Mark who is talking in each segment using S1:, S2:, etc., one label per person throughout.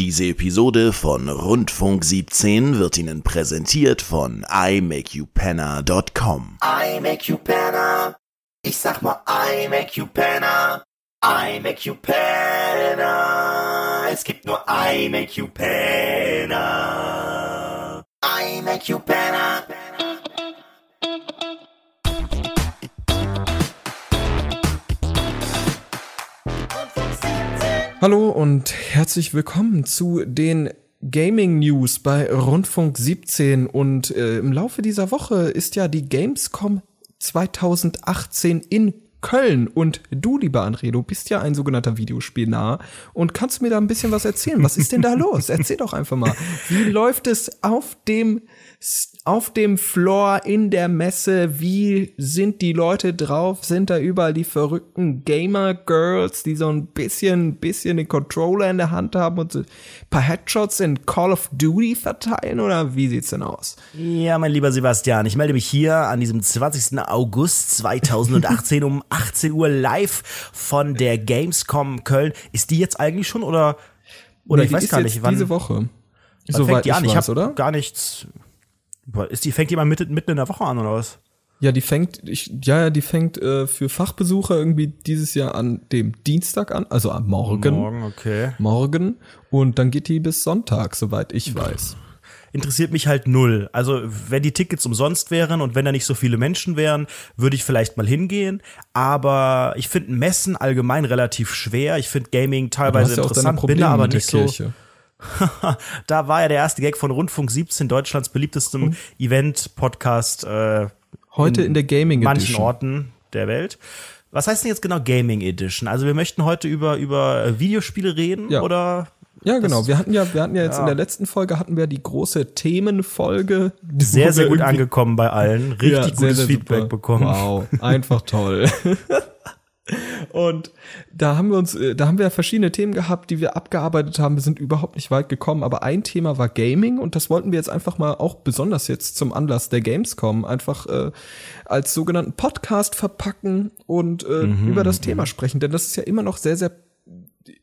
S1: Diese Episode von Rundfunk 17 wird Ihnen präsentiert von imakeyoupena.com.
S2: I. Ich sag mal, I make. Es gibt nur I make.
S3: Hallo und herzlich willkommen zu den Gaming News bei Rundfunk 17 und äh, im Laufe dieser Woche ist ja die Gamescom 2018 in Köln und du, lieber André, du bist ja ein sogenannter Videospielnah und kannst mir da ein bisschen was erzählen. Was ist denn da los? Erzähl doch einfach mal. Wie läuft es auf dem auf dem Floor in der Messe, wie sind die Leute drauf? Sind da überall die verrückten Gamer-Girls, die so ein bisschen, bisschen den Controller in der Hand haben und so ein paar Headshots in Call of Duty verteilen? Oder wie sieht's denn aus?
S4: Ja, mein lieber Sebastian, ich melde mich hier an diesem 20. August 2018 um 18 Uhr live von der Gamescom Köln. Ist die jetzt eigentlich schon oder, oder
S3: Nee,
S4: ich weiß gar nicht, wann,
S3: Diese Woche. Soweit ich
S4: Ich
S3: weiß,
S4: habe
S3: oder?
S4: gar nichts. Ist die, fängt die mal mitten, mitten in der Woche an oder was?
S3: Ja, die fängt, ich, ja, ja, die fängt äh, für Fachbesucher irgendwie dieses Jahr an dem Dienstag an, also am Morgen.
S4: Morgen, okay.
S3: Morgen. Und dann geht die bis Sonntag, soweit ich weiß.
S4: Interessiert mich halt null. Also, wenn die Tickets umsonst wären und wenn da nicht so viele Menschen wären, würde ich vielleicht mal hingehen. Aber ich finde Messen allgemein relativ schwer. Ich finde Gaming teilweise interessant, bin da aber nicht so.
S3: Kirche.
S4: da war ja der erste Gag von Rundfunk 17, Deutschlands beliebtestem Event-Podcast äh,
S3: Heute in der Gaming
S4: manchen
S3: Edition.
S4: Orten der Welt. Was heißt denn jetzt genau Gaming Edition? Also wir möchten heute über, über äh, Videospiele reden
S3: Ja.
S4: oder?
S3: Ja, genau. Wir hatten ja, wir hatten ja jetzt
S4: Ja.
S3: in der letzten Folge hatten wir die große Themenfolge.
S4: Sehr, sehr gut angekommen bei allen. Richtig
S3: Ja,
S4: gutes
S3: sehr, sehr
S4: Feedback
S3: super.
S4: bekommen.
S3: Wow, einfach toll. Und da haben wir uns, äh, da haben wir verschiedene Themen gehabt, die wir abgearbeitet haben. Wir sind überhaupt nicht weit gekommen, aber ein Thema war Gaming und das wollten wir jetzt einfach mal auch besonders jetzt zum Anlass der Gamescom einfach äh, als sogenannten Podcast verpacken und äh,
S4: Mhm,
S3: über das Thema sprechen, denn das ist ja immer noch sehr, sehr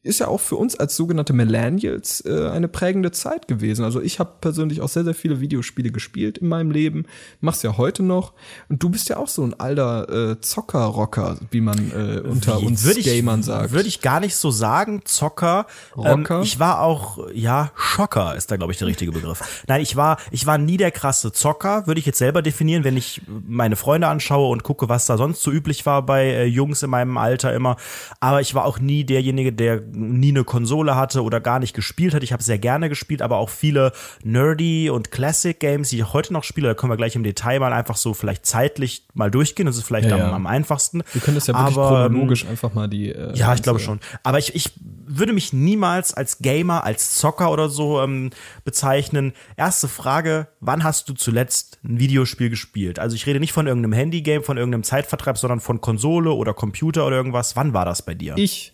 S3: ist ja auch für uns als sogenannte Millennials äh, eine prägende Zeit gewesen. Also ich habe persönlich auch sehr, sehr viele Videospiele gespielt in meinem Leben, mach's ja heute noch. Und du bist ja auch so ein alter äh, Zocker-Rocker, wie man äh, unter uns
S4: Würde ich,
S3: Gamern sagt.
S4: Würde ich gar nicht so sagen, Zocker.
S3: Rocker?
S4: Ähm, ich war auch, ja, Schocker ist da, glaube ich, der richtige Begriff. Nein, ich war, ich war nie der krasse Zocker, würde ich jetzt selber definieren, wenn ich meine Freunde anschaue und gucke, was da sonst so üblich war bei äh, Jungs in meinem Alter immer. Aber ich war auch nie derjenige, der nie eine Konsole hatte oder gar nicht gespielt hat. Ich habe sehr gerne gespielt, aber auch viele nerdy und Classic Games, die ich heute noch spiele, da können wir gleich im Detail mal einfach so vielleicht zeitlich mal durchgehen. Das ist vielleicht
S3: Ja,
S4: am,
S3: ja.
S4: am einfachsten.
S3: wir können das ja wirklich
S4: aber, ähm,
S3: chronologisch einfach mal die. Äh,
S4: ja, ich glaube schon. Aber ich, ich würde mich niemals als Gamer, als Zocker oder so ähm, bezeichnen. Erste Frage, wann hast du zuletzt ein Videospiel gespielt? Also ich rede nicht von irgendeinem Handygame, von irgendeinem Zeitvertreib, sondern von Konsole oder Computer oder irgendwas. Wann war das bei dir?
S3: Ich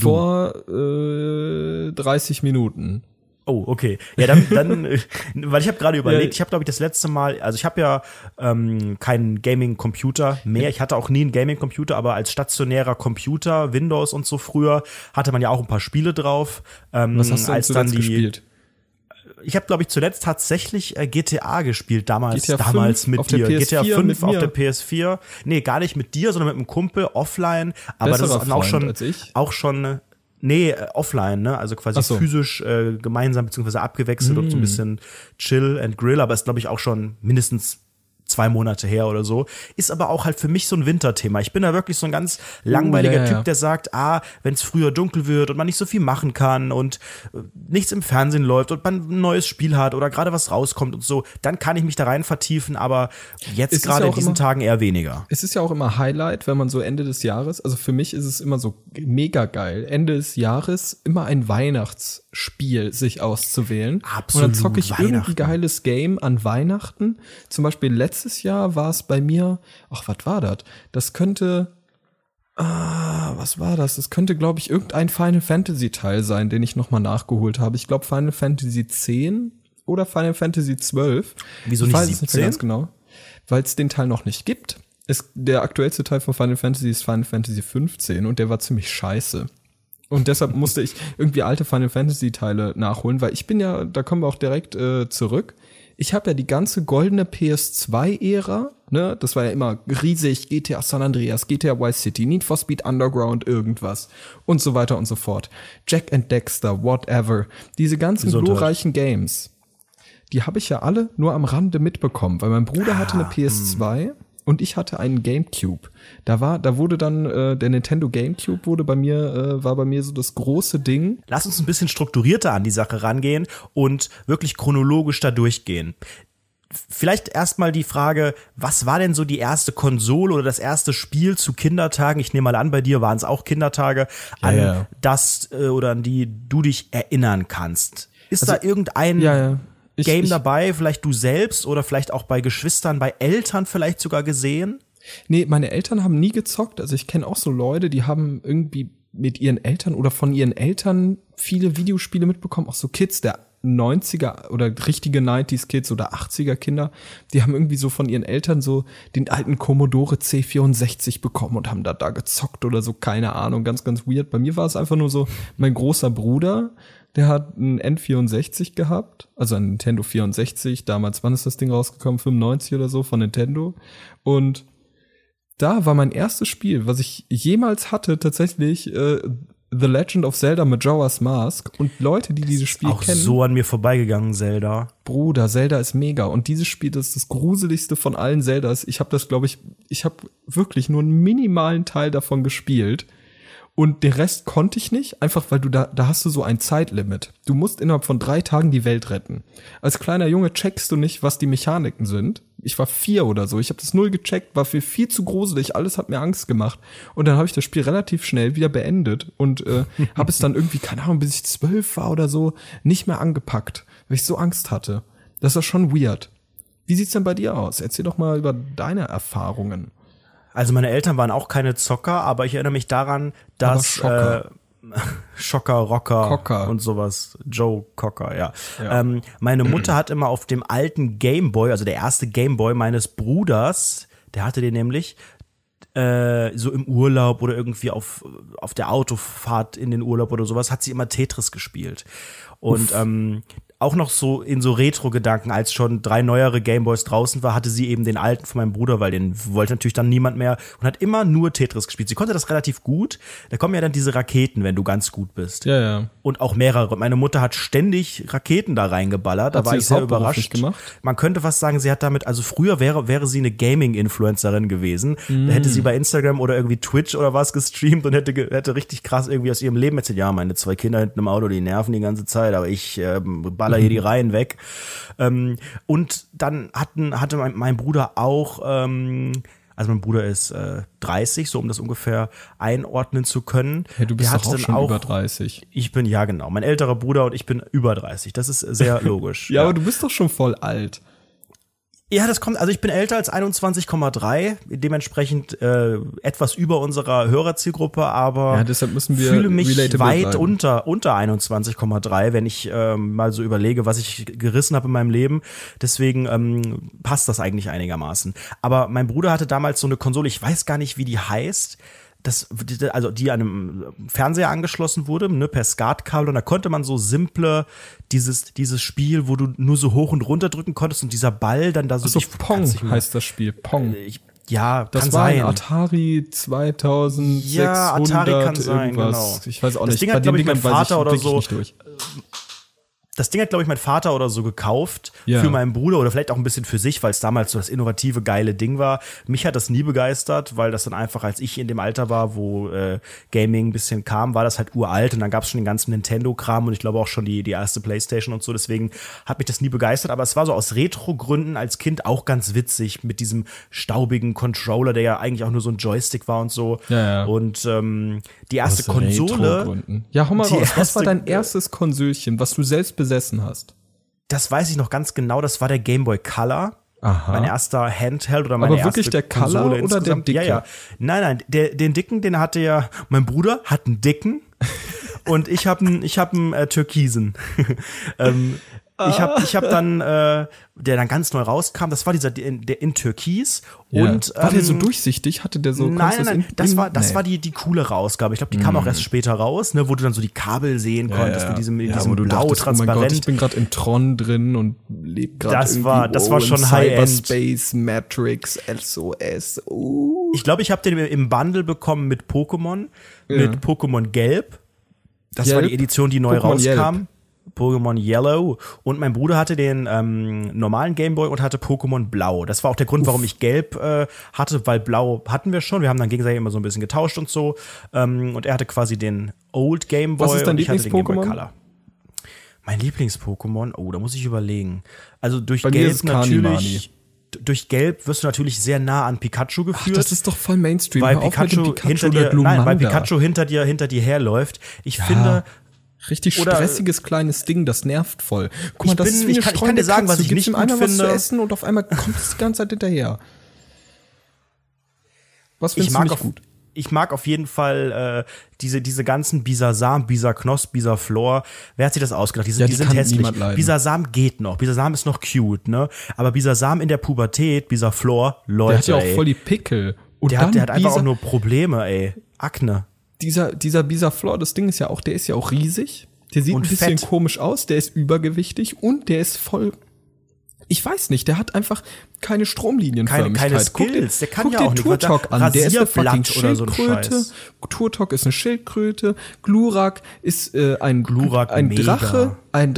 S3: vor äh, 30 Minuten.
S4: Oh, okay. Ja, dann, dann äh, weil ich habe gerade überlegt, ich habe glaube ich das letzte Mal, also ich habe ja ähm, keinen Gaming-Computer mehr. Ich hatte auch nie einen Gaming-Computer, aber als stationärer Computer, Windows und so früher, hatte man ja auch ein paar Spiele drauf. Ähm,
S3: Was hast du
S4: als dann die,
S3: gespielt?
S4: Ich habe glaube ich zuletzt tatsächlich äh, GTA gespielt, damals,
S3: GTA
S4: damals
S3: 5
S4: mit dir. GTA
S3: PS4
S4: 5
S3: mit
S4: auf der PS4. Nee, gar nicht mit dir, sondern mit einem Kumpel offline. Aber das
S3: Besserer
S4: ist dann auch schon,
S3: als ich?
S4: auch schon äh, Nee, äh, offline, ne? Also quasi
S3: so.
S4: physisch äh, gemeinsam beziehungsweise abgewechselt und so ein bisschen Chill and Grill, aber ist, glaube ich, auch schon mindestens zwei Monate her oder so. Ist aber auch halt für mich so ein Winterthema. Ich bin da wirklich so ein ganz langweiliger
S3: ja, ja, ja.
S4: Typ, der sagt, ah, wenn es früher dunkel wird und man nicht so viel machen kann und äh, nichts im Fernsehen läuft und man ein neues Spiel hat oder gerade was rauskommt und so, dann kann ich mich da rein vertiefen, aber jetzt gerade
S3: ja
S4: in diesen
S3: immer-
S4: Tagen eher weniger.
S3: Es ist ja auch immer Highlight, wenn man so Ende des Jahres, also für mich ist es immer so mega geil, Ende des Jahres immer ein Weihnachtsspiel sich auszuwählen.
S4: Absolut,
S3: Und dann zocke ich irgendein geiles Game an Weihnachten. Zum Beispiel letztes Jahr war es bei mir, ach, was war das? Das könnte, ah, was war das? Das könnte, glaube ich, irgendein Final Fantasy Teil sein, den ich nochmal nachgeholt habe. Ich glaube Final Fantasy 10 oder Final Fantasy 12.
S4: Wieso
S3: ich
S4: nicht
S3: weiß es nicht
S4: 17?
S3: ganz genau. Weil es den Teil noch nicht gibt. Es, der aktuellste Teil von Final Fantasy ist Final Fantasy 15 und der war ziemlich scheiße. Und deshalb musste ich irgendwie alte Final Fantasy Teile nachholen, weil ich bin ja, da kommen wir auch direkt äh, zurück. Ich habe ja die ganze goldene PS2-Ära, ne, das war ja immer riesig, GTA San Andreas, GTA Vice City, Need for Speed Underground, irgendwas und so weiter und so fort. Jack and Dexter, whatever. Diese ganzen
S4: Gesundheit.
S3: glorreichen Games, die habe ich ja alle nur am Rande mitbekommen, weil mein Bruder hatte eine PS2 und ich hatte einen GameCube. Da war, da wurde dann äh, der Nintendo GameCube wurde bei mir, äh, war bei mir so das große Ding.
S4: Lass uns ein bisschen strukturierter an die Sache rangehen und wirklich chronologisch da durchgehen. Vielleicht erstmal die Frage, was war denn so die erste Konsole oder das erste Spiel zu Kindertagen? Ich nehme mal an, bei dir waren es auch Kindertage, an
S3: ja.
S4: das äh, oder an die du dich erinnern kannst. Ist da irgendein
S3: Also, Ja, ja. Ich,
S4: Game
S3: ich,
S4: dabei, vielleicht du selbst oder vielleicht auch bei Geschwistern, bei Eltern vielleicht sogar gesehen?
S3: Nee, meine Eltern haben nie gezockt. Also ich kenne auch so Leute, die haben irgendwie mit ihren Eltern oder von ihren Eltern viele Videospiele mitbekommen, auch so Kids der 90er oder richtige 90s Kids oder 80er Kinder, die haben irgendwie so von ihren Eltern so den alten Commodore C64 bekommen und haben da da gezockt oder so, keine Ahnung, ganz ganz weird. Bei mir war es einfach nur so, mein großer Bruder, der hat einen N64 gehabt, also ein Nintendo 64, damals wann ist das Ding rausgekommen, 95 oder so von Nintendo und da war mein erstes Spiel, was ich jemals hatte, tatsächlich äh, The Legend of Zelda Majora's Mask. Und Leute, die dieses Spiel
S4: Auch
S3: kennen,
S4: so an mir vorbeigegangen, Zelda.
S3: Bruder, Zelda ist mega. Und dieses Spiel, das ist das gruseligste von allen Zeldas. Ich habe das, glaube ich, ich habe wirklich nur einen minimalen Teil davon gespielt. Und den Rest konnte ich nicht, einfach weil du da, da hast du so ein Zeitlimit. Du musst innerhalb von drei Tagen die Welt retten. Als kleiner Junge checkst du nicht, was die Mechaniken sind. Ich war vier oder so. Ich habe das null gecheckt, war für viel zu gruselig. Alles hat mir Angst gemacht. Und dann habe ich das Spiel relativ schnell wieder beendet und äh, habe es dann irgendwie, keine Ahnung, bis ich zwölf war oder so, nicht mehr angepackt, weil ich so Angst hatte. Das war schon weird. Wie sieht's denn bei dir aus? Erzähl doch mal über deine Erfahrungen.
S4: Also meine Eltern waren auch keine Zocker, aber ich erinnere mich daran, dass äh, Schocker, Rocker
S3: Cocker.
S4: und sowas. Joe Cocker, ja. Ähm, meine Mutter hat immer auf dem alten Gameboy, also der erste Gameboy meines Bruders, der hatte den nämlich äh, so im Urlaub oder irgendwie auf, auf der Autofahrt in den Urlaub oder sowas, hat sie immer Tetris gespielt. Und ähm, auch noch so in so Retro-Gedanken, als schon drei neuere Gameboys draußen war, hatte sie eben den alten von meinem Bruder, weil den wollte natürlich dann niemand mehr und hat immer nur Tetris gespielt. Sie konnte das relativ gut. Da kommen ja dann diese Raketen, wenn du ganz gut bist.
S3: Ja, ja.
S4: Und auch mehrere. Meine Mutter hat ständig Raketen da reingeballert. Da
S3: Hat
S4: war
S3: sie
S4: ich sehr überrascht.
S3: gemacht?
S4: Man könnte fast sagen, sie hat damit, also früher wäre, wäre sie eine Gaming-Influencerin gewesen. Da hätte
S3: Mm.
S4: sie bei Instagram oder irgendwie Twitch oder was gestreamt und hätte, hätte richtig krass irgendwie aus ihrem Leben erzählt. Ja, meine zwei Kinder hinten im Auto, die nerven die ganze Zeit, aber ich ähm, baller hier die Reihen weg. Ähm, und dann hatten, hatte mein, mein Bruder auch, ähm, also mein Bruder ist äh, 30, so um das ungefähr einordnen zu können.
S3: Hey, du bist doch auch schon über 30.
S4: Ich bin, ja genau, mein älterer Bruder und ich bin über 30. Das ist sehr logisch.
S3: Ja, aber du bist doch schon voll alt.
S4: Ja, das kommt, also ich bin älter als 21,3, dementsprechend äh, etwas über unserer Hörerzielgruppe, aber
S3: Ja, deshalb müssen wir
S4: fühle mich weit
S3: bleiben.
S4: unter unter 21,3, wenn ich ähm, mal so überlege, was ich gerissen habe in meinem Leben. Deswegen ähm, passt das eigentlich einigermaßen. Aber mein Bruder hatte damals so eine Konsole, ich weiß gar nicht, wie die heißt. Das, also die an einem Fernseher angeschlossen wurde, ne, per SCART-Kabel und da konnte man so simple dieses dieses Spiel, wo du nur so hoch und runter drücken konntest und dieser Ball dann da so
S3: So
S4: ich
S3: Pong heißt das Spiel. Pong.
S4: ich, ja,
S3: Das
S4: kann
S3: war
S4: sein.
S3: ein Atari 2600
S4: Ja, Atari kann sein,
S3: irgendwas.
S4: genau.
S3: Ich weiß auch
S4: Das
S3: nicht.
S4: Ding
S3: Bei
S4: hat,
S3: den
S4: glaub ich, mein
S3: Dingern
S4: Vater oder so-
S3: nicht durch.
S4: Das Ding hat, glaube ich, mein Vater oder so gekauft
S3: Ja.
S4: für meinen Bruder oder vielleicht auch ein bisschen für sich, weil es damals so das innovative, geile Ding war. Mich hat das nie begeistert, weil das dann einfach, als ich in dem Alter war, wo äh, Gaming ein bisschen kam, war das halt uralt und dann gab es schon den ganzen Nintendo-Kram und ich glaube auch schon die, die erste Playstation und so. Deswegen hat mich das nie begeistert, aber es war so aus Retro-Gründen als Kind auch ganz witzig mit diesem staubigen Controller, der ja eigentlich auch nur so ein Joystick war und so.
S3: Ja, ja.
S4: Und ähm, die erste
S3: Aus
S4: Konsole.
S3: Retrogründen. Ja, hau mal raus. Was war dein erstes Konsölchen, was du selbst besessen hast?
S4: Das weiß ich noch ganz genau, das war der Game Boy Color.
S3: Aha.
S4: Mein erster Handheld oder meine
S3: Aber
S4: erste
S3: wirklich der Color
S4: Konsole
S3: oder der
S4: insgesamt. Ja,
S3: dicke?
S4: ja. Nein, nein, der, den dicken, den hatte ja, mein Bruder hat einen dicken und ich habe einen, ich habe einen äh, türkisen. ähm, Ich habe ich hab dann, äh, der dann ganz neu rauskam, das war dieser der in, der in Türkis und
S3: war der so
S4: ähm,
S3: durchsichtig? Hatte der so
S4: Nein, nein, nein,
S3: in-
S4: das war, das
S3: nee.
S4: war die, die coole Ausgabe. Ich glaube, die kam auch erst später raus, ne, wo du dann so die Kabel sehen konntest mit diesem, in
S3: ja,
S4: diesem blau
S3: dachtest, oh mein Gott,
S4: transparent.
S3: ich bin gerade in Tron drin und lebe gerade
S4: Das war- das
S3: oh,
S4: war
S3: in
S4: schon High-End.
S3: Cyberspace, Matrix, SOS. Uh.
S4: ich glaube, ich habe den im Bundle bekommen mit Pokémon, mit Pokémon Gelb. Das war
S3: Gelb?
S4: die Edition, die neu
S3: Pokémon
S4: rauskam.
S3: Gelb.
S4: Pokémon Yellow und mein Bruder hatte den ähm, normalen Gameboy und hatte Pokémon Blau. Das war auch der Grund, warum ich Gelb äh, hatte, weil Blau hatten wir schon. Wir haben dann gegenseitig immer so ein bisschen getauscht und so. Ähm, und er hatte quasi den Old Gameboy
S3: Was ist dein
S4: und ich hatte den Gameboy? Color. Mein Lieblings-Pokémon? Oh, da muss ich überlegen. Also durch
S3: Bei
S4: Gelb natürlich. Durch Gelb wirst du natürlich sehr nah an Pikachu
S3: Ach,
S4: geführt
S3: das ist doch voll Mainstream.
S4: weil
S3: dem
S4: Pikachu, hinter dir, nein, weil. Pikachu hinter dir, hinter dir herläuft. Ich finde,
S3: Richtig
S4: Oder-
S3: stressiges kleines Ding, das nervt voll. Guck mal,
S4: Ich
S3: das
S4: bin-
S3: ist wie
S4: ich kann- ich kann dir sagen,
S3: Katze.
S4: was
S3: Du
S4: ich nicht
S3: ihm einmal was zu essen und auf einmal kommt es die ganze Zeit hinterher. Was
S4: ich
S3: findest du
S4: mag,
S3: nicht
S4: auf,
S3: gut?
S4: ich mag auf jeden Fall äh, diese, diese ganzen Bisasam, Bisaknos, Bisaflor. Wer hat sich das ausgedacht? Die sind,
S3: Ja,
S4: die
S3: die
S4: sind hässlich. Bisasam geht noch. Bisasam ist noch cute, ne? Aber Bisasam in der Pubertät, Bisaflor, Leute,
S3: Der hat ja auch
S4: ey.
S3: voll die Pickel. Und
S4: der, hat, der hat einfach auch nur Probleme, ey. Akne.
S3: Dieser, dieser Bisaflor, das Ding ist ja auch, der ist ja auch riesig. Der sieht
S4: Und
S3: ein bisschen
S4: fett.
S3: komisch aus, der ist übergewichtig und der ist voll. Ich weiß nicht, der hat einfach keine Stromlinienförmigkeit.
S4: Keine- keine Skills, der kann
S3: guck
S4: ja
S3: dir
S4: auch der
S3: Turtok an, der ist eine fucking
S4: so
S3: Schildkröte.
S4: Scheiß.
S3: Turtok ist eine Schildkröte. Glurak ist äh, ein
S4: Glurak
S3: ein
S4: mega.
S3: Drache, ein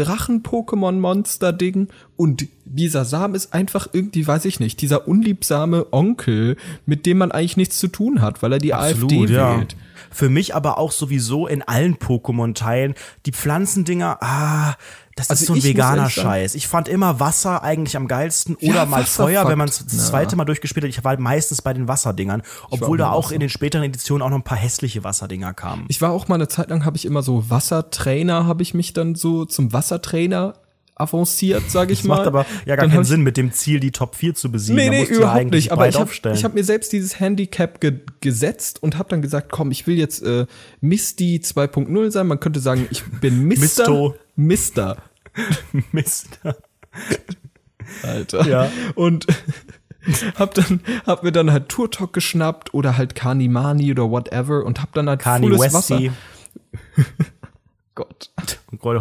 S3: Drachen-Pokémon-Monster-Ding. Und dieser Sam ist einfach irgendwie, weiß ich nicht, dieser unliebsame Onkel, mit dem man eigentlich nichts zu tun hat, weil er die AfD wählt.
S4: Für mich aber auch sowieso in allen Pokémon-Teilen die Pflanzendinger, ah, das
S3: Also
S4: ist so ein veganer Scheiß. Ich fand immer Wasser eigentlich am geilsten oder
S3: Ja,
S4: mal
S3: Wasser
S4: Feuer, wenn man es das zweite Mal durchgespielt hat. Ich war meistens bei den Wasserdingern, obwohl da auch
S3: Wasser.
S4: in den späteren Editionen auch noch ein paar hässliche Wasserdinger kamen.
S3: Ich war auch mal eine Zeit lang, habe ich immer so Wassertrainer, habe ich mich dann so zum Wassertrainer avanciert, sage ich
S4: Das
S3: mal.
S4: macht aber ja gar
S3: Dann
S4: keinen Sinn mit dem Ziel, die Top 4 zu besiegen.
S3: Nee, nee, überhaupt nicht. Aber ich habe hab mir selbst dieses Handicap ge gesetzt und habe dann gesagt, komm, ich will jetzt äh, Misty 2.0 sein. Man könnte sagen, ich bin Mister.
S4: Misto.
S3: Mister,
S4: Mist.
S3: Alter.
S4: Ja.
S3: Und hab dann hab mir dann halt Turtok geschnappt oder halt Kanimani oder whatever und hab dann halt
S4: Kanye
S3: volles Wasser. Gott.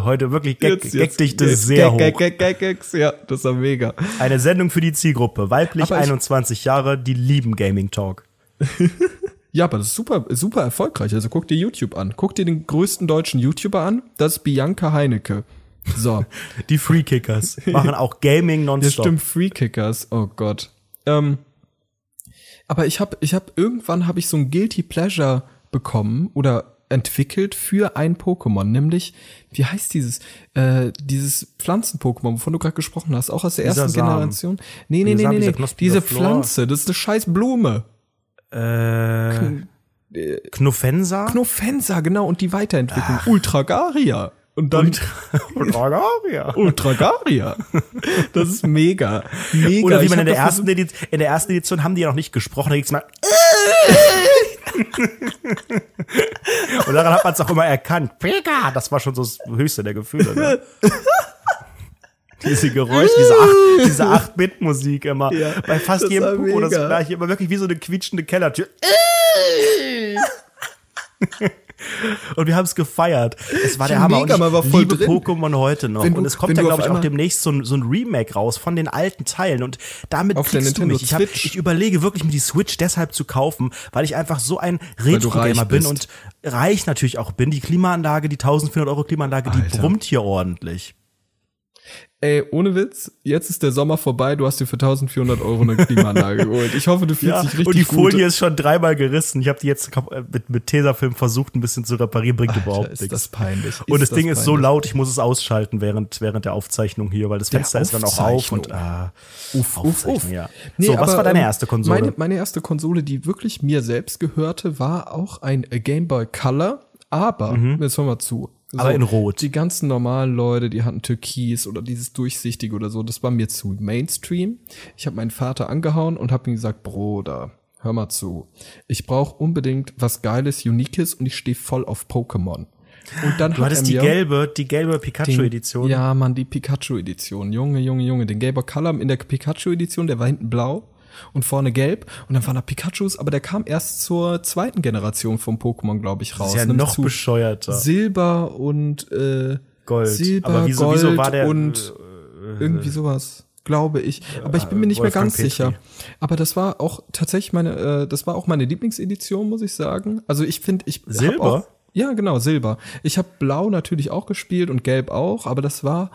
S4: Heute wirklich Gag,
S3: Jetzt- jetzt-
S4: Gagdichte
S3: jetzt-
S4: sehr
S3: Gag,
S4: hoch.
S3: Gag, Gag, Gag, Gags. Ja, das war mega.
S4: Eine Sendung für die Zielgruppe. Weiblich
S3: Aber ich-
S4: 21 Jahre, die lieben Gaming Talk.
S3: Ja, aber das ist super, super erfolgreich. Also guck dir YouTube an. Guck dir den größten deutschen YouTuber an. Das ist Bianca Heinecke. So.
S4: Die Free Kickers machen auch Gaming
S3: Ja,
S4: nonstop.
S3: stimmt, Free Kickers. Oh Gott. Ähm, aber ich habe ich hab, irgendwann habe ich so ein Guilty Pleasure bekommen oder entwickelt für ein Pokémon, nämlich, wie heißt dieses, äh, dieses Pflanzen-Pokémon, wovon du gerade gesprochen hast, auch aus der
S4: Dieser
S3: ersten
S4: Samen.
S3: Generation? Nee, nee, nee, nee, nee. Diese. Pflanze, das ist eine scheiß Blume.
S4: Äh, Knuffensa?
S3: Knofensa, genau, und die Weiterentwicklung. Ultragaria. Und dann
S4: Ultragaria.
S3: Ultragaria. Das ist mega. Mega.
S4: Oder wie man in der, ersten Edition, in der ersten Edition haben die ja noch nicht gesprochen, da ging's mal. Und daran hat man es auch immer erkannt. Pika, das war schon so das höchste der Gefühle. Ne? Diese Geräusche, diese acht- diese 8-Bit-Musik immer.
S3: Ja,
S4: Bei fast jedem Poco das gleiche. Immer wirklich wie so eine quietschende Kellertür. Und wir haben es gefeiert. Es war der
S3: Ja,
S4: Hammer.
S3: mega,
S4: und
S3: man war
S4: ich
S3: voll
S4: liebe
S3: drin.
S4: Pokémon heute noch.
S3: Du-
S4: und es kommt ja, glaube ich, auch demnächst so ein, so ein Remake raus von den alten Teilen. Und damit
S3: Auf der
S4: kriegst du mich. Ich, hab, ich überlege wirklich, mir die Switch deshalb zu kaufen, weil ich einfach so ein Retro-Gamer bin und reich natürlich auch bin. Die Klimaanlage, die 1400 Euro Klimaanlage, die
S3: Alter.
S4: brummt hier ordentlich.
S3: Ey, ohne Witz, jetzt ist der Sommer vorbei, du hast dir für 1400 Euro eine Klimaanlage geholt. Ich hoffe, du fühlst
S4: Ja,
S3: dich richtig
S4: und die
S3: gut.
S4: Folie ist schon dreimal gerissen. Ich habe die jetzt äh, mit, mit Tesafilm versucht, ein bisschen zu reparieren, bringt überhaupt
S3: ist
S4: nichts.
S3: das peinlich.
S4: Und das
S3: das
S4: Ding ist so laut, ich muss es ausschalten während, während der Aufzeichnung hier, weil das Fenster ist dann auch auf und ah,
S3: Uff, uff, uff.
S4: ja.
S3: Nee,
S4: so, was war deine
S3: ähm,
S4: erste Konsole?
S3: Meine, meine erste Konsole, die wirklich mir selbst gehörte, war auch ein äh, Game Boy Color, aber, jetzt hören wir zu.
S4: Aber in Rot.
S3: Die ganzen normalen Leute, die hatten Türkis oder dieses Durchsichtige oder so, das war mir zu Mainstream. Ich habe meinen Vater angehauen und habe ihm gesagt, Bruder, hör mal zu. Ich brauche unbedingt was Geiles, Uniques und ich stehe voll auf Pokémon. Und dann
S4: Du
S3: hat
S4: hattest die gelbe, die gelbe Pikachu-Edition.
S3: Ja, Mann, die Pikachu-Edition. Junge, Junge, Junge. Den gelber Color in der Pikachu-Edition, der war hinten blau und vorne gelb. Und dann waren da Pikachus, aber der kam erst zur zweiten Generation vom Pokémon, glaube ich, raus.
S4: ist ja
S3: Nämlich
S4: noch bescheuerter.
S3: Silber und äh,
S4: Gold.
S3: Silber,
S4: Aber wieso-
S3: Gold
S4: wieso war der,
S3: und
S4: äh,
S3: irgendwie sowas. Glaube ich. Aber ich bin mir nicht mehr
S4: Wolfgang
S3: ganz
S4: Petri.
S3: sicher. Aber das war auch tatsächlich meine, äh, das war auch meine Lieblingsedition, muss ich sagen. Also ich finde, ich
S4: Silber?
S3: Auch, ja, genau, Silber. Ich habe Blau natürlich auch gespielt und Gelb auch, aber das war,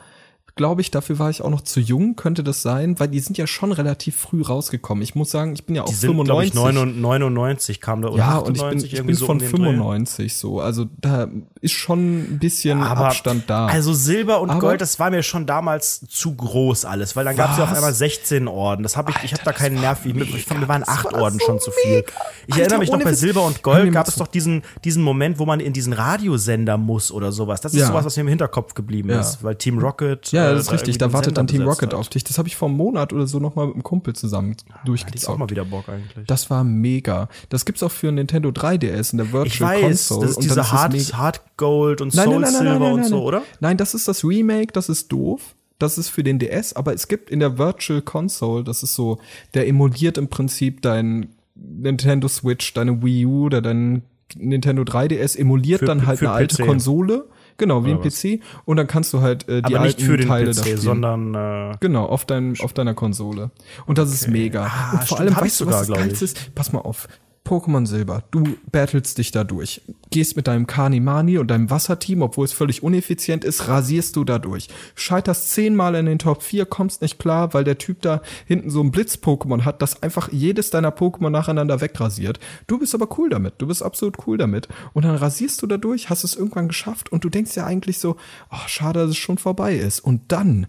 S3: glaube ich, dafür war ich auch noch zu jung, könnte das sein, weil die sind ja schon relativ früh rausgekommen. Ich muss sagen, ich bin ja auch
S4: Die sind, glaube
S3: 95.
S4: ich, 99, 99 kam da oder
S3: ja, und ich
S4: 98
S3: bin, ich bin
S4: so
S3: von
S4: um den Dreh.
S3: 95 so. Also da ist schon ein bisschen
S4: Aber
S3: Abstand da.
S4: Also Silber und
S3: Aber-
S4: Gold, das war mir schon damals zu groß alles, weil dann gab es ja auf einmal 16 Orden. Das habe ich, ich habe da keinen Nerv. Ich, ich fand, mir waren acht Orden
S3: so
S4: schon zu viel.
S3: mega.
S4: Ich
S3: Alter,
S4: erinnere mich noch bei. Silber und Gold gab es doch diesen, diesen Moment, wo man in diesen Radiosender muss oder sowas. Das ist
S3: Ja.
S4: sowas, was mir im Hinterkopf geblieben
S3: Ja.
S4: ist, weil Team Rocket.
S3: Ja,
S4: äh,
S3: das ist richtig.
S4: irgendwie
S3: Da wartet dann Team Rocket
S4: hat.
S3: auf dich. Das habe ich vor einem Monat oder so noch mal mit einem Kumpel zusammen
S4: Hätte ich auch
S3: durchgezockt.
S4: mal wieder Bock eigentlich.
S3: Das war mega. Das gibt's auch für Nintendo 3DS in der Virtual
S4: ich weiß,
S3: Console.
S4: das ist diese Hard,
S3: mega-
S4: Hard Gold und
S3: Nein,
S4: Soul
S3: nein, nein,
S4: Silver und so, oder?
S3: Nein, das ist das Remake. Das ist doof. Das ist für den DS, aber es gibt in der Virtual Console, das ist so, der emuliert im Prinzip dein Nintendo Switch, deine Wii U oder dein Nintendo 3DS, emuliert
S4: Für-
S3: dann halt eine alte
S4: PC.
S3: Genau, Genau, wie ein? PC. Und dann kannst du halt äh, die
S4: Aber nicht für den
S3: Teile da
S4: PC,
S3: spielen.
S4: sondern äh,
S3: Genau, auf, dein, auf deiner Konsole. Und das ist mega.
S4: Ah,
S3: und vor
S4: stimmt,
S3: allem, weißt du, was das Geilste ist? Pass mal auf. Pokémon Silber, du battlest dich da durch. Gehst mit deinem Kanimani und deinem Wasserteam, obwohl es völlig uneffizient ist, rasierst du da durch. Scheiterst zehnmal in den Top 4, kommst nicht klar, weil der Typ da hinten so ein Blitz-Pokémon hat, das einfach jedes deiner Pokémon nacheinander wegrasiert. Du bist aber cool damit. Du bist absolut cool damit. Und dann rasierst du da durch, hast es irgendwann geschafft und du denkst ja eigentlich so, oh, schade, dass es schon vorbei ist. Und dann